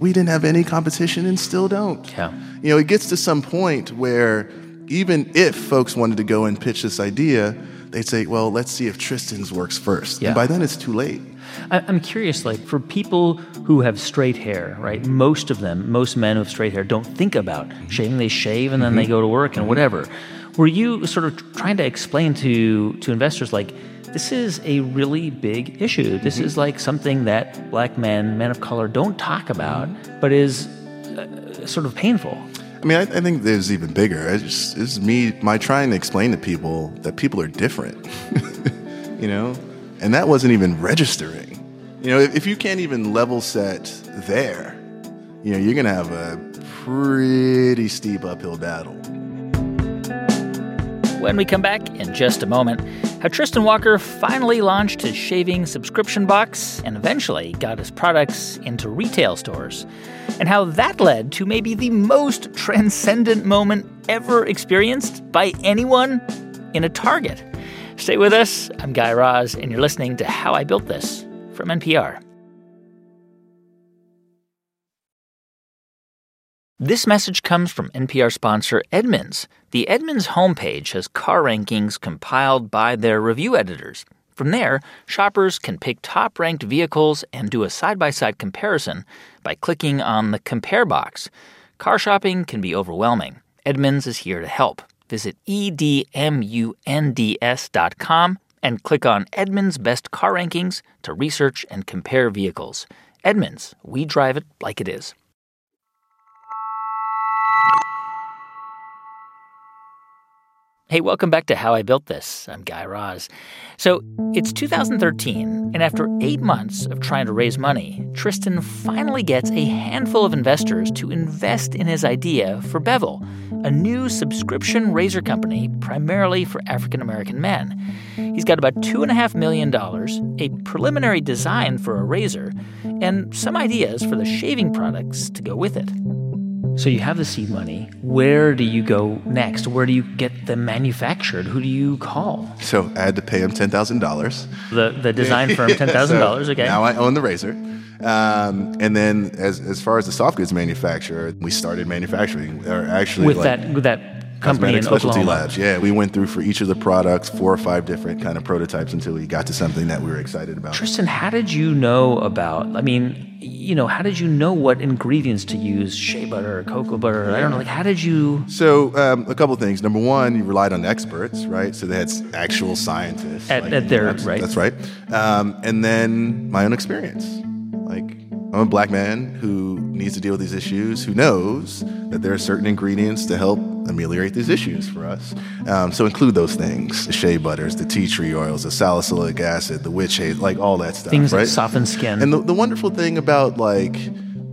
We didn't have any competition and still don't. Yeah. You know, it gets to some point where even if folks wanted to go and pitch this idea, they'd say, well, let's see if Tristan's works first. Yeah. And by then it's too late. I, I'm curious, like for people who have straight hair, right? Most of them, most men who have straight hair, don't think about mm-hmm. shaving. They shave and then they mm-hmm. go to work and mm-hmm. whatever. Were you sort of trying to explain to to investors like? This is a really big issue. This is like something that black men, men of color, don't talk about, but is uh, sort of painful. I mean, I, I think there's even bigger. I just, it's me, my trying to explain to people that people are different, <laughs> you know? And that wasn't even registering. You know, if, if you can't even level set there, you know, you're going to have a pretty steep uphill battle. When we come back in just a moment, how Tristan Walker finally launched his shaving subscription box and eventually got his products into retail stores, and how that led to maybe the most transcendent moment ever experienced by anyone in a Target. Stay with us. I'm Guy Raz, and you're listening to How I Built This from NPR. This message comes from NPR sponsor Edmunds. The Edmunds homepage has car rankings compiled by their review editors. From there, shoppers can pick top ranked vehicles and do a side by side comparison by clicking on the Compare box. Car shopping can be overwhelming. Edmunds is here to help. Visit edmunds.com and click on Edmunds Best Car Rankings to research and compare vehicles. Edmunds, we drive it like it is. Hey, welcome back to How I Built This. I'm Guy Raz. So it's 2013, and after eight months of trying to raise money, Tristan finally gets a handful of investors to invest in his idea for Bevel, a new subscription razor company primarily for African American men. He's got about $2.5 million, a preliminary design for a razor, and some ideas for the shaving products to go with it. So you have the seed money. Where do you go next? Where do you get them manufactured? Who do you call? So I had to pay him $10,000. The the design <laughs> firm, ten thousand dollars. So Okay. Now I own the razor. Um, and then as, as far as the soft goods manufacturer, we started manufacturing, or actually with like, that with that company in Cosmetic Specialty Oklahoma. Labs. Yeah, we went through for each of the products four or five different kind of prototypes until we got to something that we were excited about. Tristan, how did you know about? I mean, you know, how did you know what ingredients to use? Shea butter, cocoa butter. I don't know. Like, how did you? So um, a couple things. Number one, you relied on experts, right? So they had actual scientists At- at their- that's, right. That's right. Um, and then my own experience. Like I'm a black man who needs to deal with these issues who knows that there are certain ingredients to help ameliorate these issues for us. Um, so include those things: the shea butters, the tea tree oils, the salicylic acid, the witch hazel, like all that stuff. Things right? that soften skin. And the, the wonderful thing about like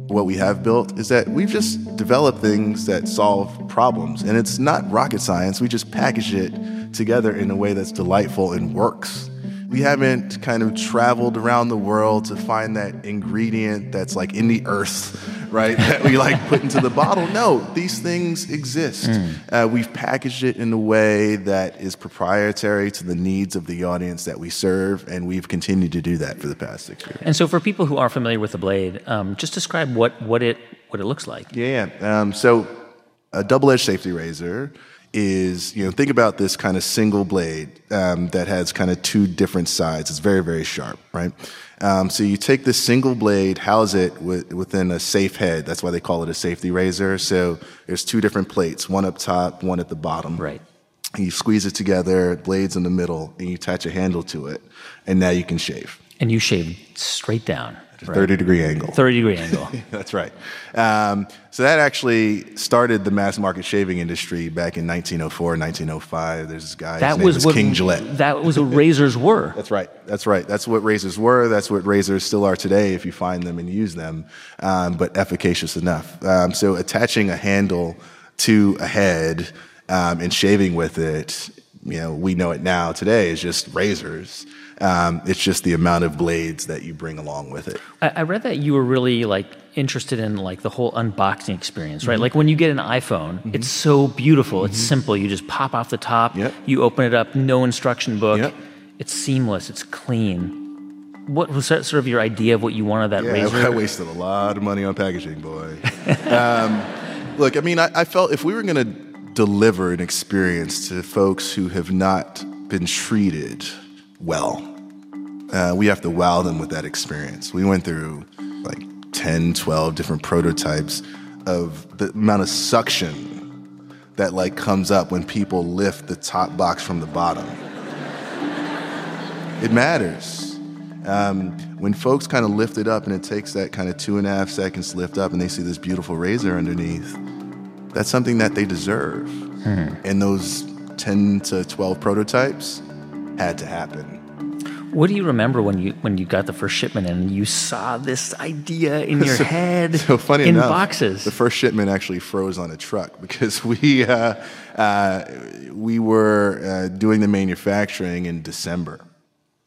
what we have built is that we've just developed things that solve problems, and it's not rocket science. We just package it together in a way that's delightful and works. We haven't kind of traveled around the world to find that ingredient that's like in the earth, right? <laughs> that we like put into the bottle. No, these things exist. Uh, we've packaged it in a way that is proprietary to the needs of the audience that we serve, and we've continued to do that for the past six years. and so, for people who aren't familiar with the blade, um, just describe what, what it what it looks like. Yeah. yeah. Um, so a double-edged safety razor is you know think about this kind of single blade um, that has kind of two different sides. It's very very sharp, right? Um, so you take this single blade, house it with, within a safe head. That's why they call it a safety razor. So there's two different plates, one up top, one at the bottom. Right. And you squeeze it together, blades in the middle, and you attach a handle to it, and now you can shave. And you shave straight down. A 30 degree angle. 30 degree angle. <laughs> That's right. Um, so that actually started the mass market shaving industry back in 1904, 1905. There's this guy. that his name was was what King Gillette. That was what razors were. <laughs> That's right. That's right. That's what razors were. That's what razors still are today if you find them and use them, um, but efficacious enough. Um, so attaching a handle to a head um, and shaving with it, you know, we know it now today is just razors. Um, it's just the amount of blades that you bring along with it. I, I read that you were really like interested in like the whole unboxing experience, right? Like when you get an iPhone, it's so beautiful. It's simple. You just pop off the top. Yep. You open it up. No instruction book. Yep. It's seamless. It's clean. What was that sort of your idea of what you wanted that Yeah, razor? <laughs> I wasted a lot of money on packaging, boy. um, look, I mean, I, I felt if we were going to deliver an experience to folks who have not been treated well, uh, we have to wow them with that experience. We went through like 10, 12 different prototypes of the amount of suction that like comes up when people lift the top box from the bottom. It matters. Um, when folks kind of lift it up and it takes that kind of two and a half seconds to lift up and they see this beautiful razor underneath, that's something that they deserve. And those 10 to 12 prototypes had to happen. What do you remember when you when you got the first shipment and you saw this idea in your <laughs> head So funny in enough, boxes? the first shipment actually froze on a truck because <laughs> we uh, uh, we were uh, doing the manufacturing in December,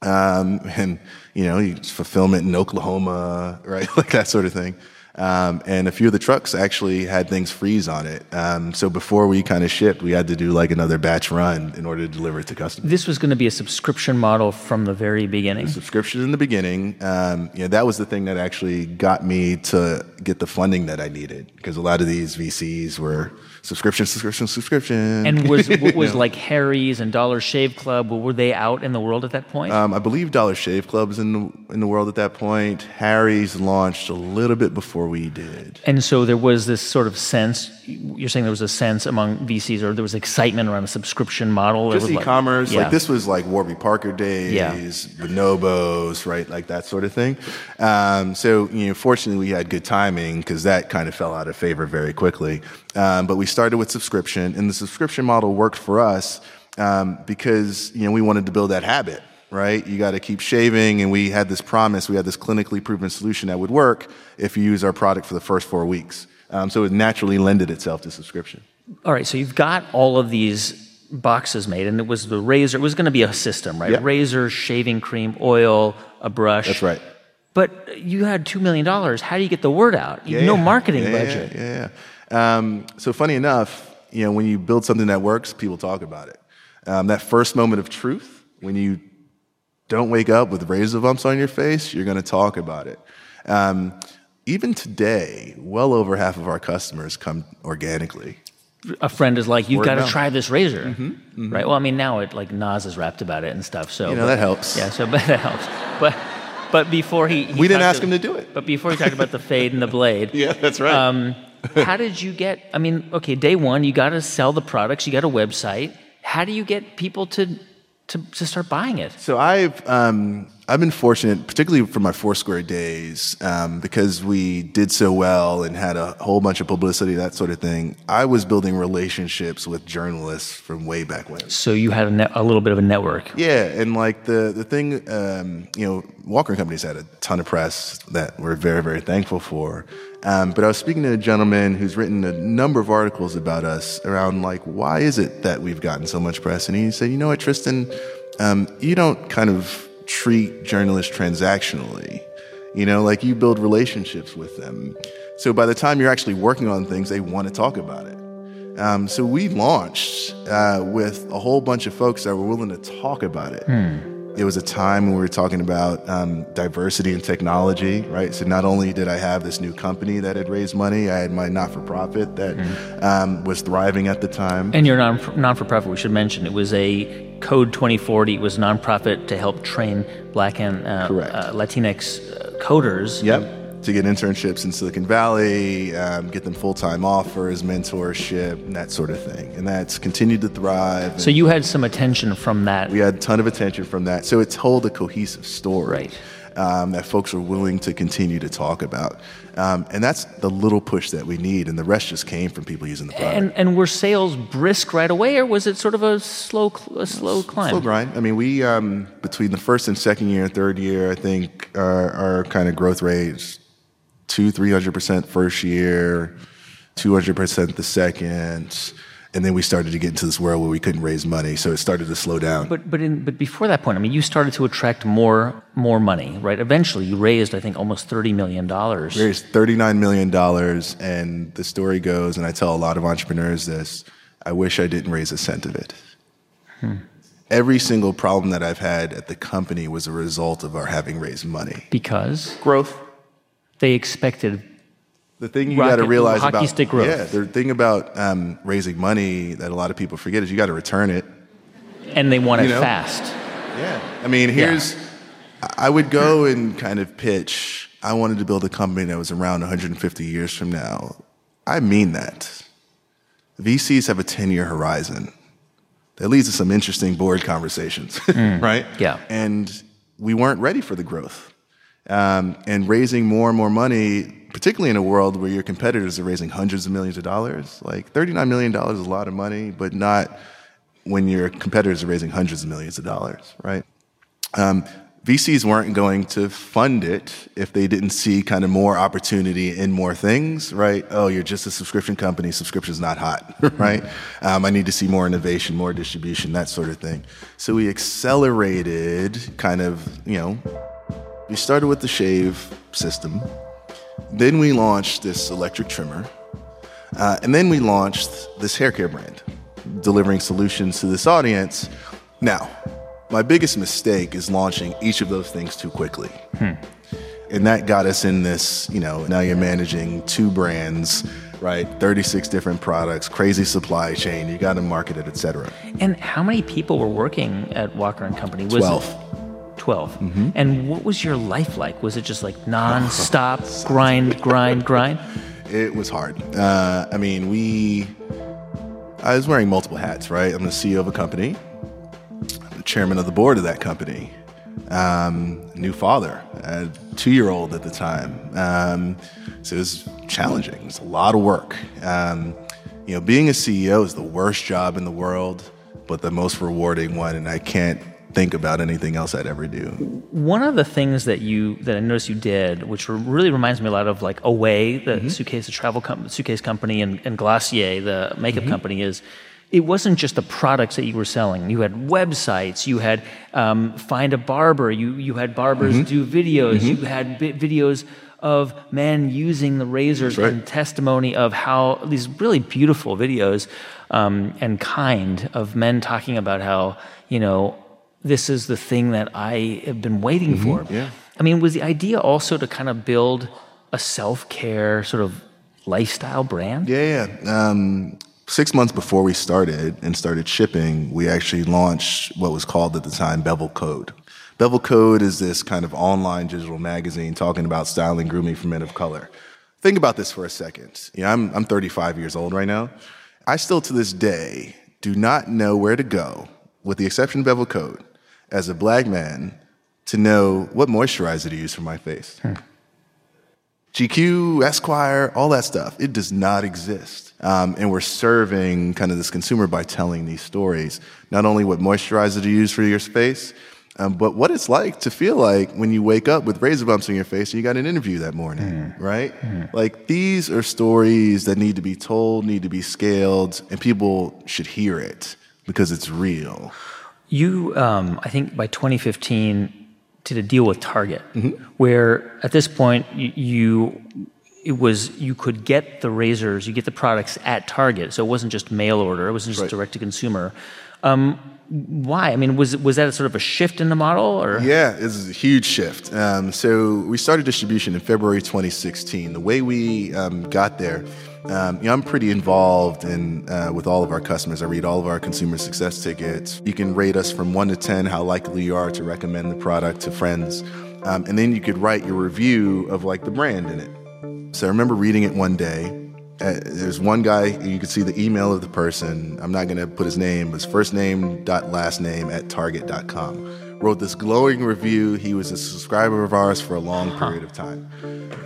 um, and you know, you- fulfillment in Oklahoma, <laughs> right, like that sort of thing. Um, and a few of the trucks actually had things freeze on it. Um, so before we kind of shipped, we had to do like another batch run in order to deliver it to customers. this was going to be a subscription model from the very beginning. subscription in the beginning. Um, you know, that was the thing that actually got me to get the funding that I needed because a lot of these VCs were subscription, subscription, subscription. And was <laughs> was like Harry's and Dollar Shave Club? Were they out in the world at that point? um, I believe Dollar Shave Club was in the, in the world at that point. Harry's launched a little bit before we did. and so there was this sort of sense. You're saying there was a sense among VCs, or there was excitement around a subscription model. Just was e-commerce, yeah. like this was like Warby Parker days, Yeah. bonobos, right, like that sort of thing. Um, so, you know, fortunately, we had good timing because that kind of fell out of favor very quickly. Um, but we started with subscription, and the subscription model worked for us um, because you know we wanted to build that habit. Right, you got to keep shaving, and we had this promise. We had this clinically proven solution that would work if you use our product for the first four weeks. Um, so it naturally lended itself to subscription. All right, so you've got all of these boxes made, and it was the razor. It was going to be a system, right? Yeah. Razor, shaving cream, oil, a brush. That's right. But you had two million dollars. How do you get the word out? You no yeah. marketing Yeah, budget. Yeah, yeah. Um, so funny enough, you know, when you build something that works, people talk about it. Um, that first moment of truth, when you don't wake up with razor bumps on your face, you're going to talk about it. Um, even today, well over half of our customers come organically. A friend is like, "You've got to try this razor," right? Well, I mean, now it like Nas is rapped about it and stuff. So You know, but- that helps. Yeah, so <laughs> but that helps. But but before he, he We didn't ask him to do it. But before he talked about the fade and the blade, <laughs> Yeah, that's right. Um, <laughs> how did you get? I mean, okay, day one, you got to sell the products. You got a website. How do you get people to to, to start buying it? So I've um, I've been fortunate, particularly from my Foursquare days, um, because we did so well and had a whole bunch of publicity, that sort of thing. I was building relationships with journalists from way back when. So you had a, ne- a little bit of a network. Yeah, and like the the thing, um, you know, Walker Companies had a ton of press that we're very very thankful for. Um, but I was speaking to a gentleman who's written a number of articles about us around like why is it that we've gotten so much press, and he said, you know what, Tristan, um, you don't kind of treat journalists transactionally. You know, like you build relationships with them. So by the time you're actually working on things, they want to talk about it. Um, so we launched uh, with a whole bunch of folks that were willing to talk about it. Hmm. It was a time when we were talking about um, diversity and technology, right? So not only did I have this new company that had raised money, I had my not-for-profit that mm. um, was thriving at the time. And your non non-for-profit, we should mention, it was a Code 2040. Was a nonprofit to help train Black and uh, uh, Latinx uh, coders. Yep to get internships in Silicon Valley, um, get them full time offers, mentorship, and that sort of thing. And that's continued to thrive. So you had some attention from that. We had a ton of attention from that. So it told a cohesive story. Right. Um, that folks are willing to continue to talk about. Um, and that's the little push that we need, and the rest just came from people using the product. And, and were sales brisk right away, or was it sort of a slow, a slow climb? Slow grind. I mean, we um, between the first and second year, third year, I think our, our kind of growth rates two, three hundred percent first year, two hundred percent the second, and then we started to get into this world where we couldn't raise money, so it started to slow down. But but in, but before that point, I mean, you started to attract more more money, right? Eventually, you raised, I think, almost thirty million dollars. Raised thirty nine million dollars, and the story goes, and I tell a lot of entrepreneurs this: I wish I didn't raise a cent of it. Hmm. Every single problem that I've had at the company was a result of our having raised money. Because growth they expected. The thing you got to realize hockey about stick growth. yeah, the thing about um, raising money that a lot of people forget is you got to return it, and they want it know? fast. Yeah, I mean, here's yeah. I would go and kind of pitch. I wanted to build a company that was around 150 years from now. I mean that. VCs have a 10 year horizon. That leads to some interesting board conversations, <laughs> mm. right? Yeah. And we weren't ready for the growth um, and raising more and more money, particularly in a world where your competitors are raising hundreds of millions of dollars. Like $39 million is a lot of money, but not when your competitors are raising hundreds of millions of dollars, right? Um, VCs weren't going to fund it if they didn't see kind of more opportunity in more things, right? Oh, you're just a subscription company, subscription's not hot, <laughs> right? Um, I need to see more innovation, more distribution, that sort of thing. So we accelerated kind of, you know, we started with the shave system. Then we launched this electric trimmer. Uh, and then we launched this hair care brand, delivering solutions to this audience. Now, my biggest mistake is launching each of those things too quickly. Hmm. And that got us in this, you know, now you're managing two brands, right? 36 different products, crazy supply chain, you got to market it, et cetera. And how many people were working at Walker and Company? Was 12. It- 12. Mm-hmm. And what was your life like? Was it just like non-stop <laughs> grind, grind, grind? It was hard. Uh, I mean, we. I was wearing multiple hats, right? I'm the CEO of a company. I'm the chairman of the board of that company. Um, new father, a two-year-old at the time. Um, so it was challenging. It was a lot of work. Um, you know, being a CEO is the worst job in the world, but the most rewarding one. And I can't think about anything else I'd ever do. One of the things that you that I noticed you did, which really reminds me a lot of like Away, the mm-hmm. suitcase, the travel com- suitcase company, and, and Glossier, the makeup mm-hmm. company, is it wasn't just the products that you were selling. You had websites. You had um, find a barber. You you had barbers mm-hmm. do videos. Mm-hmm. You had bi- videos of men using the razors right. and testimony of how these really beautiful videos um, and kind of men talking about how you know this is the thing that I have been waiting mm-hmm, for. Yeah. I mean, was the idea also to kind of build a self care sort of lifestyle brand? Yeah, yeah. Um, six months before we started and started shipping, we actually launched what was called at the time Bevel Code. Bevel Code is this kind of online digital magazine talking about styling grooming for men of color. Think about this for a second. You know, I'm, I'm 35 years old right now. I still, to this day, do not know where to go with the exception of Bevel Code, as a black man, to know what moisturizer to use for my face. Hmm. GQ, Esquire, all that stuff, it does not exist. Um, and we're serving kind of this consumer by telling these stories, not only what moisturizer to use for your face, um, but what it's like to feel like when you wake up with razor bumps on your face and you got an interview that morning, right? Like these are stories that need to be told, need to be scaled, and people should hear it because it's real. You, um, I think by 2015, did a deal with Target, where at this point you, it was you could get the razors, you get the products at Target, so it wasn't just mail order, it wasn't just Right. direct to consumer. Um, why? I mean, was was that a sort of a shift in the model, or Yeah, it's a huge shift. Um, so we started distribution in February 2016. The way we um, got there, um, you know, I'm pretty involved in uh, with all of our customers. I read all of our consumer success tickets. You can rate us from one to ten how likely you are to recommend the product to friends, um, and then you could write your review of like the brand in it. So I remember reading it one day. Uh, there's one guy, you could see the email of the person. I'm not going to put his name, but his first name dot last name at target.com. Wrote this glowing review. He was a subscriber of ours for a long period of time.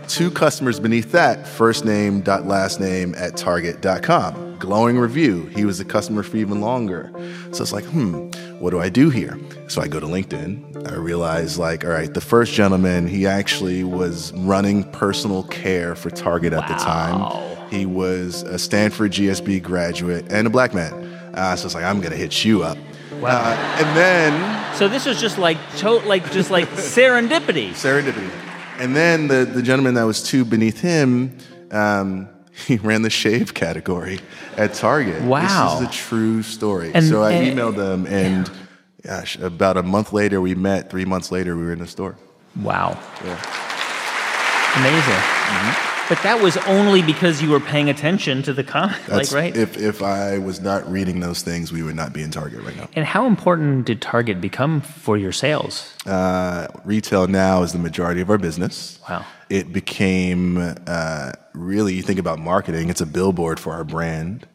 Two customers beneath that, first name dot last name at target.com. Glowing review. He was a customer for even longer. So it's like, hmm, what do I do here? So I go to LinkedIn. I realize, like, all right, the first gentleman, he actually was running personal care for Target at the time. He was a Stanford GSB graduate and a black man. Uh, so it's like, I'm going to hit you up. Wow. Uh, and then so this was just like to- like just like <laughs> serendipity. serendipity. And then the, the gentleman that was two beneath him, um, <laughs> he ran the shave category at Target. Wow. This is a true story. And- so I emailed them, and gosh, about a month later we met. Three months later, we were in the store. Wow, Yeah. amazing. But that was only because you were paying attention to the comment, <laughs> like right? If, if I was not reading those things, we would not be in Target right now. and how important did Target become for your sales? Uh, retail now is the majority of our business. Wow. It became uh, really, you think about marketing, it's a billboard for our brand.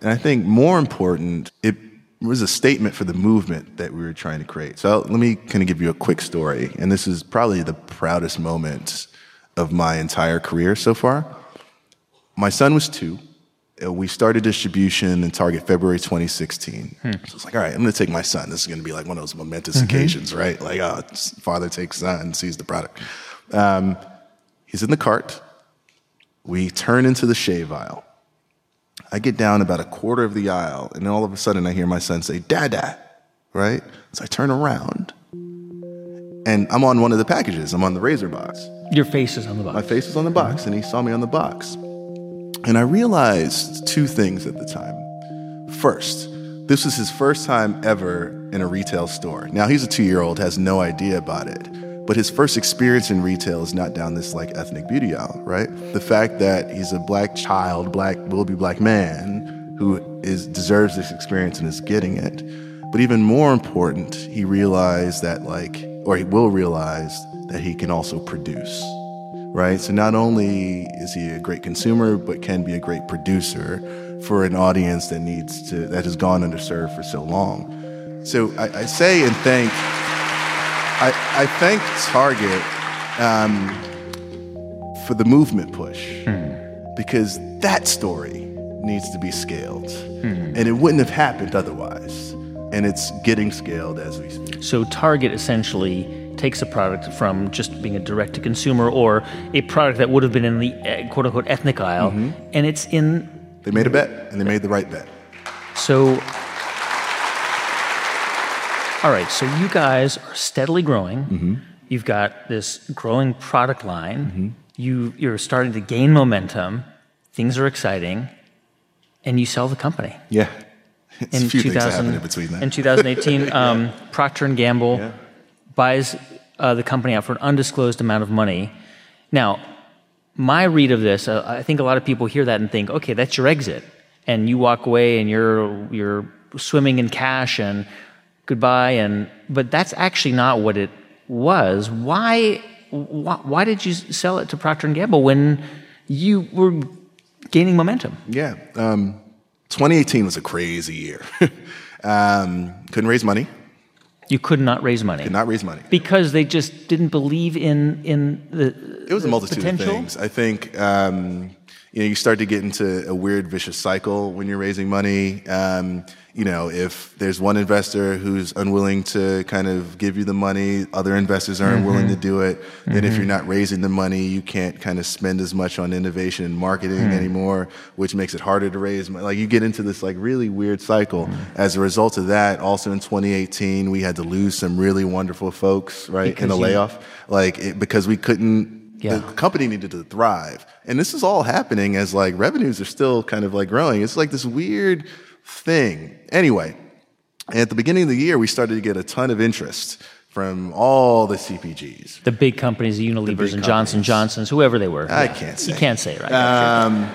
And I think more important, it was a statement for the movement that we were trying to create. So let me kind of give you a quick story. And this is probably the proudest moment of my entire career so far. My son was two. We started distribution in Target February 2016. So it's like, all right, I'm going to take my son. This is going to be like one of those momentous occasions, right? Like, oh, father takes son, and sees the product. Um, he's in the cart. We turn into the shave aisle. I get down about a quarter of the aisle, and then all of a sudden I hear my son say, Dada, right? So I turn around, and I'm on one of the packages. I'm on the razor box. Your face is on the box. My face was on the box, and he saw me on the box. And I realized two things at the time. First, this was his first time ever in a retail store. Now, he's a two year old, has no idea about it. But his first experience in retail is not down this like ethnic beauty aisle, right? The fact that he's a black child, black, will be black man who is deserves this experience and is getting it. But even more important, he realized that like, or he will realize that he can also produce right? So not only is he a great consumer, but can be a great producer for an audience that needs to that has gone underserved for so long. So I, I say and thank I, I thank Target um, for the movement push because that story needs to be scaled, and it wouldn't have happened otherwise. And it's getting scaled as we speak. So Target essentially takes a product from just being a direct to consumer or a product that would have been in the uh, quote unquote ethnic aisle mm-hmm. and it's in They made a bet, and they made the right bet. so All right, so you guys are steadily growing. Mm-hmm. You've got this growing product line. Mm-hmm. You you're starting to gain momentum. Things are exciting and you sell the company. Yeah, in a few things 2000 happened in between that. In 2018, <laughs> um, Procter and Gamble Yeah. buys uh, the company out for an undisclosed amount of money. Now, my read of this, uh, I think a lot of people hear that and think, okay, that's your exit, and you walk away and you're you're swimming in cash and goodbye. And but that's actually not what it was. Why? Why, why did you sell it to Procter and Gamble when you were gaining momentum? Yeah. Um, 2018 was a crazy year. <laughs> Um, couldn't raise money. You could not raise money. Could not raise money. Because they just didn't believe in in the. It was the a multitude potential? of things. I think um, you know you start to get into a weird vicious cycle when you're raising money. Um, you know, if there's one investor who's unwilling to kind of give you the money, other investors aren't willing to mm-hmm. do it. Then if you're mm-hmm. not raising the money, you can't kind of spend as much on innovation and marketing hmm. anymore, which makes it harder to raise money. Like you get into this like really weird cycle. Hmm. As a result of that, also in 2018, we had to lose some really wonderful folks, right, in Because a you- layoff, like it, because we couldn't Yeah. the company needed to thrive. And this is all happening as like revenues are still kind of like growing. It's like this weird thing. Anyway, at the beginning of the year, we started to get a ton of interest from all the CPGs. The big companies, the Unilevers big and Johnson. Johnsons, whoever they were. I Yeah. can't say. You can't say, right? Um,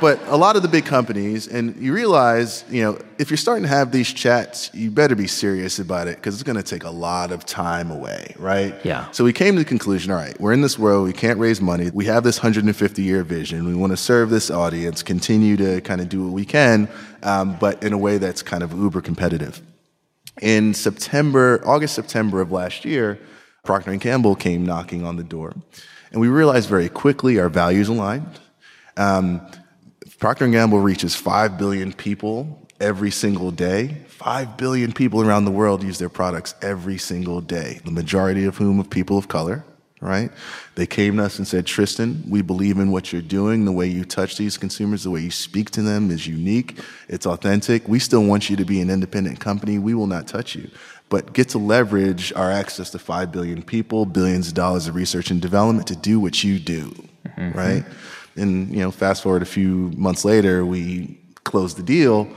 but a lot of the big companies, and you realize, you know, if you're starting to have these chats, you better be serious about it because it's going to take a lot of time away, right? Yeah. So we came to the conclusion all right, we're in this world, we can't raise money. We have this 150 year vision. We want to serve this audience, continue to kind of do what we can, um, but in a way that's kind of uber competitive. In September, August, September of last year, Procter and Gamble came knocking on the door, and we realized very quickly our values aligned. Um, Procter Gamble reaches five billion people every single day. Five billion people around the world use their products every single day. The majority of whom are people of color. Right? They came to us and said, Tristan, we believe in what you're doing. The way you touch these consumers, the way you speak to them is unique. It's authentic. We still want you to be an independent company. We will not touch you but get to leverage our access to 5 billion people, billions of dollars of research and development to do what you do, mm-hmm. right? And, you know, fast forward a few months later, we closed the deal.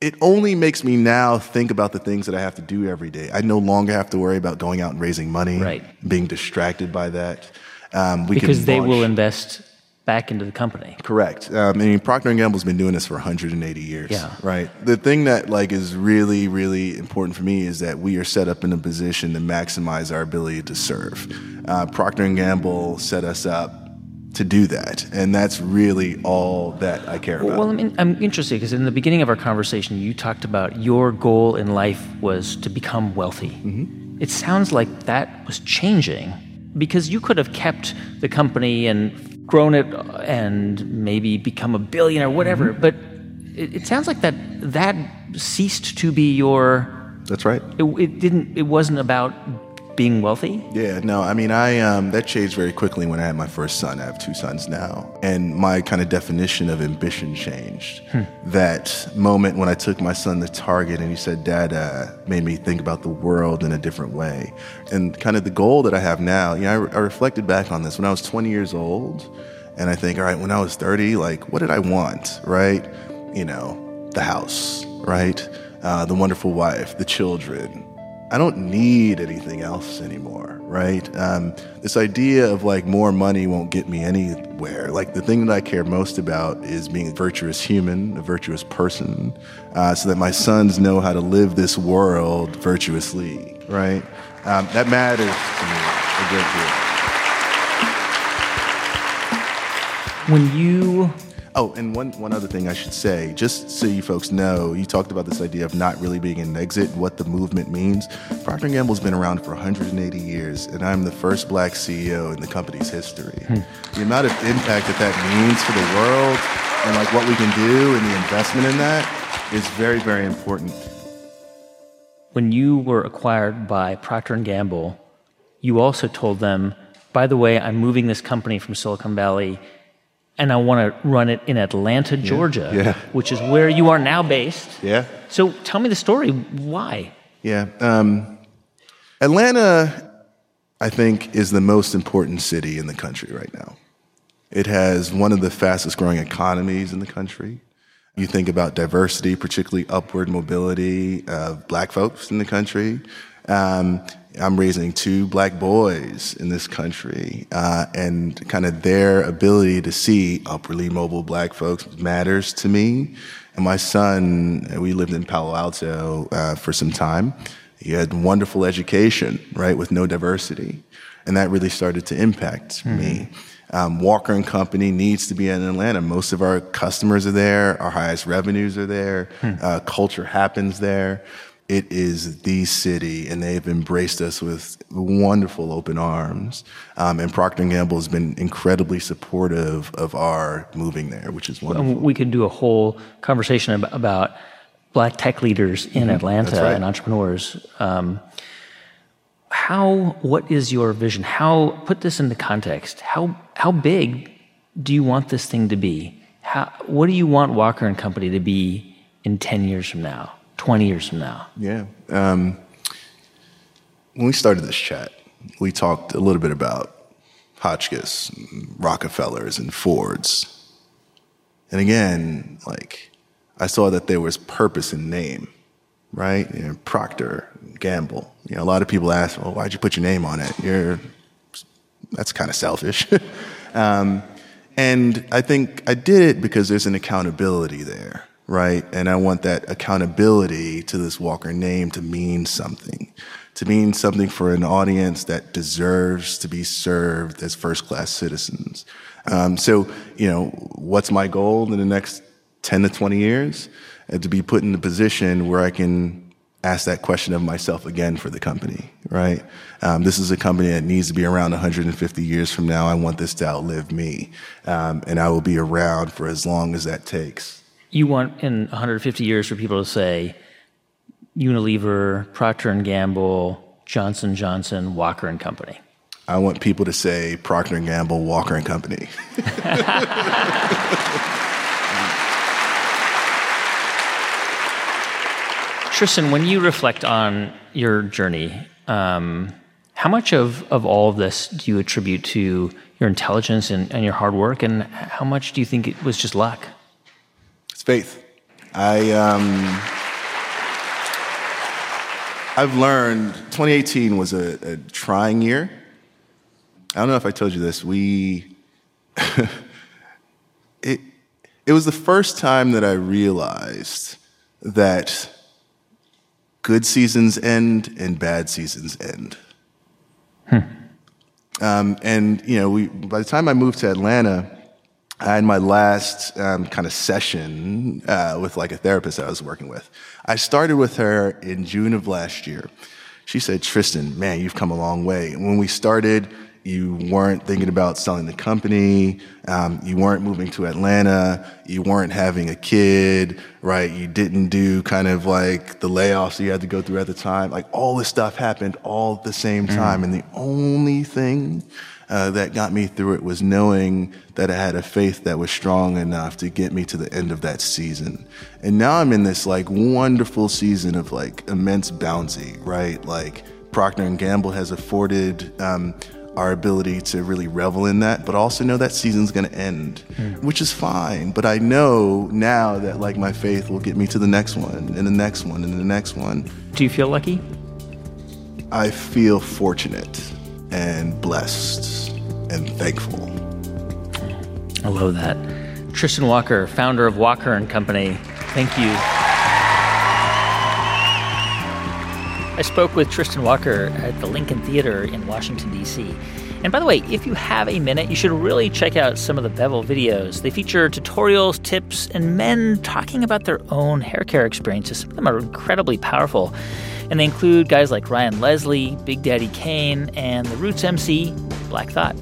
It only makes me now think about the things that I have to do every day. I no longer have to worry about going out and raising money, Right. being distracted by that. Um, we because can they will invest back into the company. Correct. Um, I mean, Procter and Gamble's been doing this for 180 years. Yeah. Right. The thing that like is really, really important for me is that we are set up in a position to maximize our ability to serve. Uh, Procter and Gamble set us up to do that, and that's really all that I care about. Well, I'm, in, I'm interested because in the beginning of our conversation, you talked about your goal in life was to become wealthy. Mm-hmm. It sounds like that was changing because you could have kept the company and grown it and maybe become a billionaire, whatever. Mm-hmm. But it, it sounds like that that ceased to be your. that's right. It, it didn't. It wasn't about being wealthy. Yeah, no, I mean, I um, that changed very quickly when I had my first son. I have two sons now, and my kind of definition of ambition changed. That moment when I took my son to Target and he said, "Dad," uh, made me think about the world in a different way, and kind of the goal that I have now. You know, I, I reflected back on this when I was 20 years old, and I think, all right, when I was 30, like, what did I want? Right? You know, the house, right? Uh, the wonderful wife, the children, I don't need anything else anymore, right? Um, this idea of like more money won't get me anywhere. Like the thing that I care most about is being a virtuous human, a virtuous person, uh, so that my sons know how to live this world virtuously, right? Um, that matters to me a great deal. When you Oh, and one, one other thing I should say, just so you folks know, you talked about this idea of not really being an exit, what the movement means. Procter & Gamble's been around for 180 years, and I'm the first black CEO in the company's history. Hmm. The amount of impact that that means for the world and like what we can do and the investment in that is very, very important. when you were acquired by Procter and Gamble, you also told them, "By the way, I'm moving this company from Silicon Valley, and I want to run it in Atlanta, Georgia, yeah. which is where you are now based." Yeah? So tell me the story. Why? Yeah. Um, Atlanta, I think, is the most important city in the country right now. It has one of the fastest growing economies in the country. You think about diversity, particularly upward mobility of black folks in the country. Um, I'm raising two black boys in this country, uh, and kind of their ability to see upwardly mobile black folks matters to me. And my son, we lived in Palo Alto uh, for some time. He had wonderful education, right, with no diversity. And that really started to impact me. Um, Walker and Company needs to be in Atlanta. Most of our customers are there. Our highest revenues are there. Hmm. Uh, culture happens there. It is the city, and they've embraced us with wonderful open arms. Um, and Procter & Gamble has been incredibly supportive of our moving there, which is wonderful. We could do a whole conversation about black tech leaders in mm-hmm. Atlanta right. and entrepreneurs. Um, how what is your vision how put this into context how how big do you want this thing to be how what do you want walker and company to be in 10 years from now 20 years from now yeah um, when we started this chat we talked a little bit about hotchkiss and rockefellers and fords and again like i saw that there was purpose in name right? You know, Procter, Gamble. You know, a lot of people ask, "Well, why'd you put your name on it?" You're that's kind of selfish. <laughs> um, and I think I did it because there's an accountability there, right? And I want that accountability to this Walker name to mean something, to mean something for an audience that deserves to be served as first class citizens. Um, so, you know, what's my goal in the next 10 to 20 years? and to be put in a position where I can ask that question of myself again for the company, right? Um, this is a company that needs to be around 150 years from now. I want this to outlive me, um, and I will be around for as long as that takes. You want in 150 years for people to say Unilever, Procter and Gamble, Johnson Johnson, Walker and Company. I want people to say Procter and Gamble, Walker and Company. <laughs> Tristan, when you reflect on your journey, um, how much of, of all of this do you attribute to your intelligence and, and, your hard work, and how much do you think it was just luck? Faith. I um, I've learned 2018 was a, a trying year. I don't know if I told you this. We <laughs> it it was the first time that I realized that good seasons end and bad seasons end. Hmm. Um, and you know, we by the time I moved to Atlanta, I had my last um, kind of session uh, with like a therapist I was working with. I started with her in June of last year. She said, "Tristan, man, you've come a long way." And when we started, you weren't thinking about selling the company. Um, you weren't moving to Atlanta. You weren't having a kid, right? You didn't do kind of like the layoffs you had to go through at the time. Like all this stuff happened all at the same mm. time. Mm. And the only thing uh, that got me through it was knowing that I had a faith that was strong enough to get me to the end of that season. And now I'm in this like wonderful season of like immense bounty, right? Like Procter and Gamble has afforded um, our ability to really revel in that, but also know that season's going to end, mm. which is fine. But I know now that like my faith will get me to the next one and the next one and the next one. Do you feel lucky? I feel fortunate and blessed and thankful. I love that. Tristan Walker, founder of Walker and Company. Thank you. I spoke with Tristan Walker at the Lincoln Theater in Washington, D.C. And by the way, if you have a minute, you should really check out some of the Bevel videos. They feature tutorials, tips, and men talking about their own hair care experiences. Some of them are incredibly powerful. And they include guys like Ryan Leslie, Big Daddy Kane, and the Roots MC, Black Thought.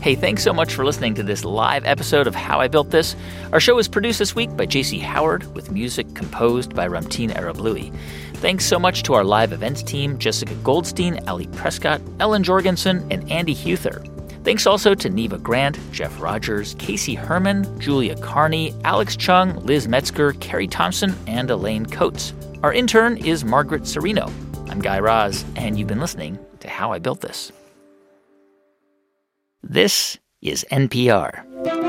Hey, thanks so much for listening to this live episode of How I Built This. Our show is produced this week by JC Howard with music composed by Ramtin Arablouei. Thanks so much to our live events team Jessica Goldstein, Ali Prescott, Ellen Jorgensen, and Andy Huther. Thanks also to Neva Grant, Jeff Rogers, Casey Herman, Julia Carney, Alex Chung, Liz Metzger, Carrie Thompson, and Elaine Coates. Our intern is Margaret Serino. I'm Guy Raz, and you've been listening to How I Built This. This is NPR.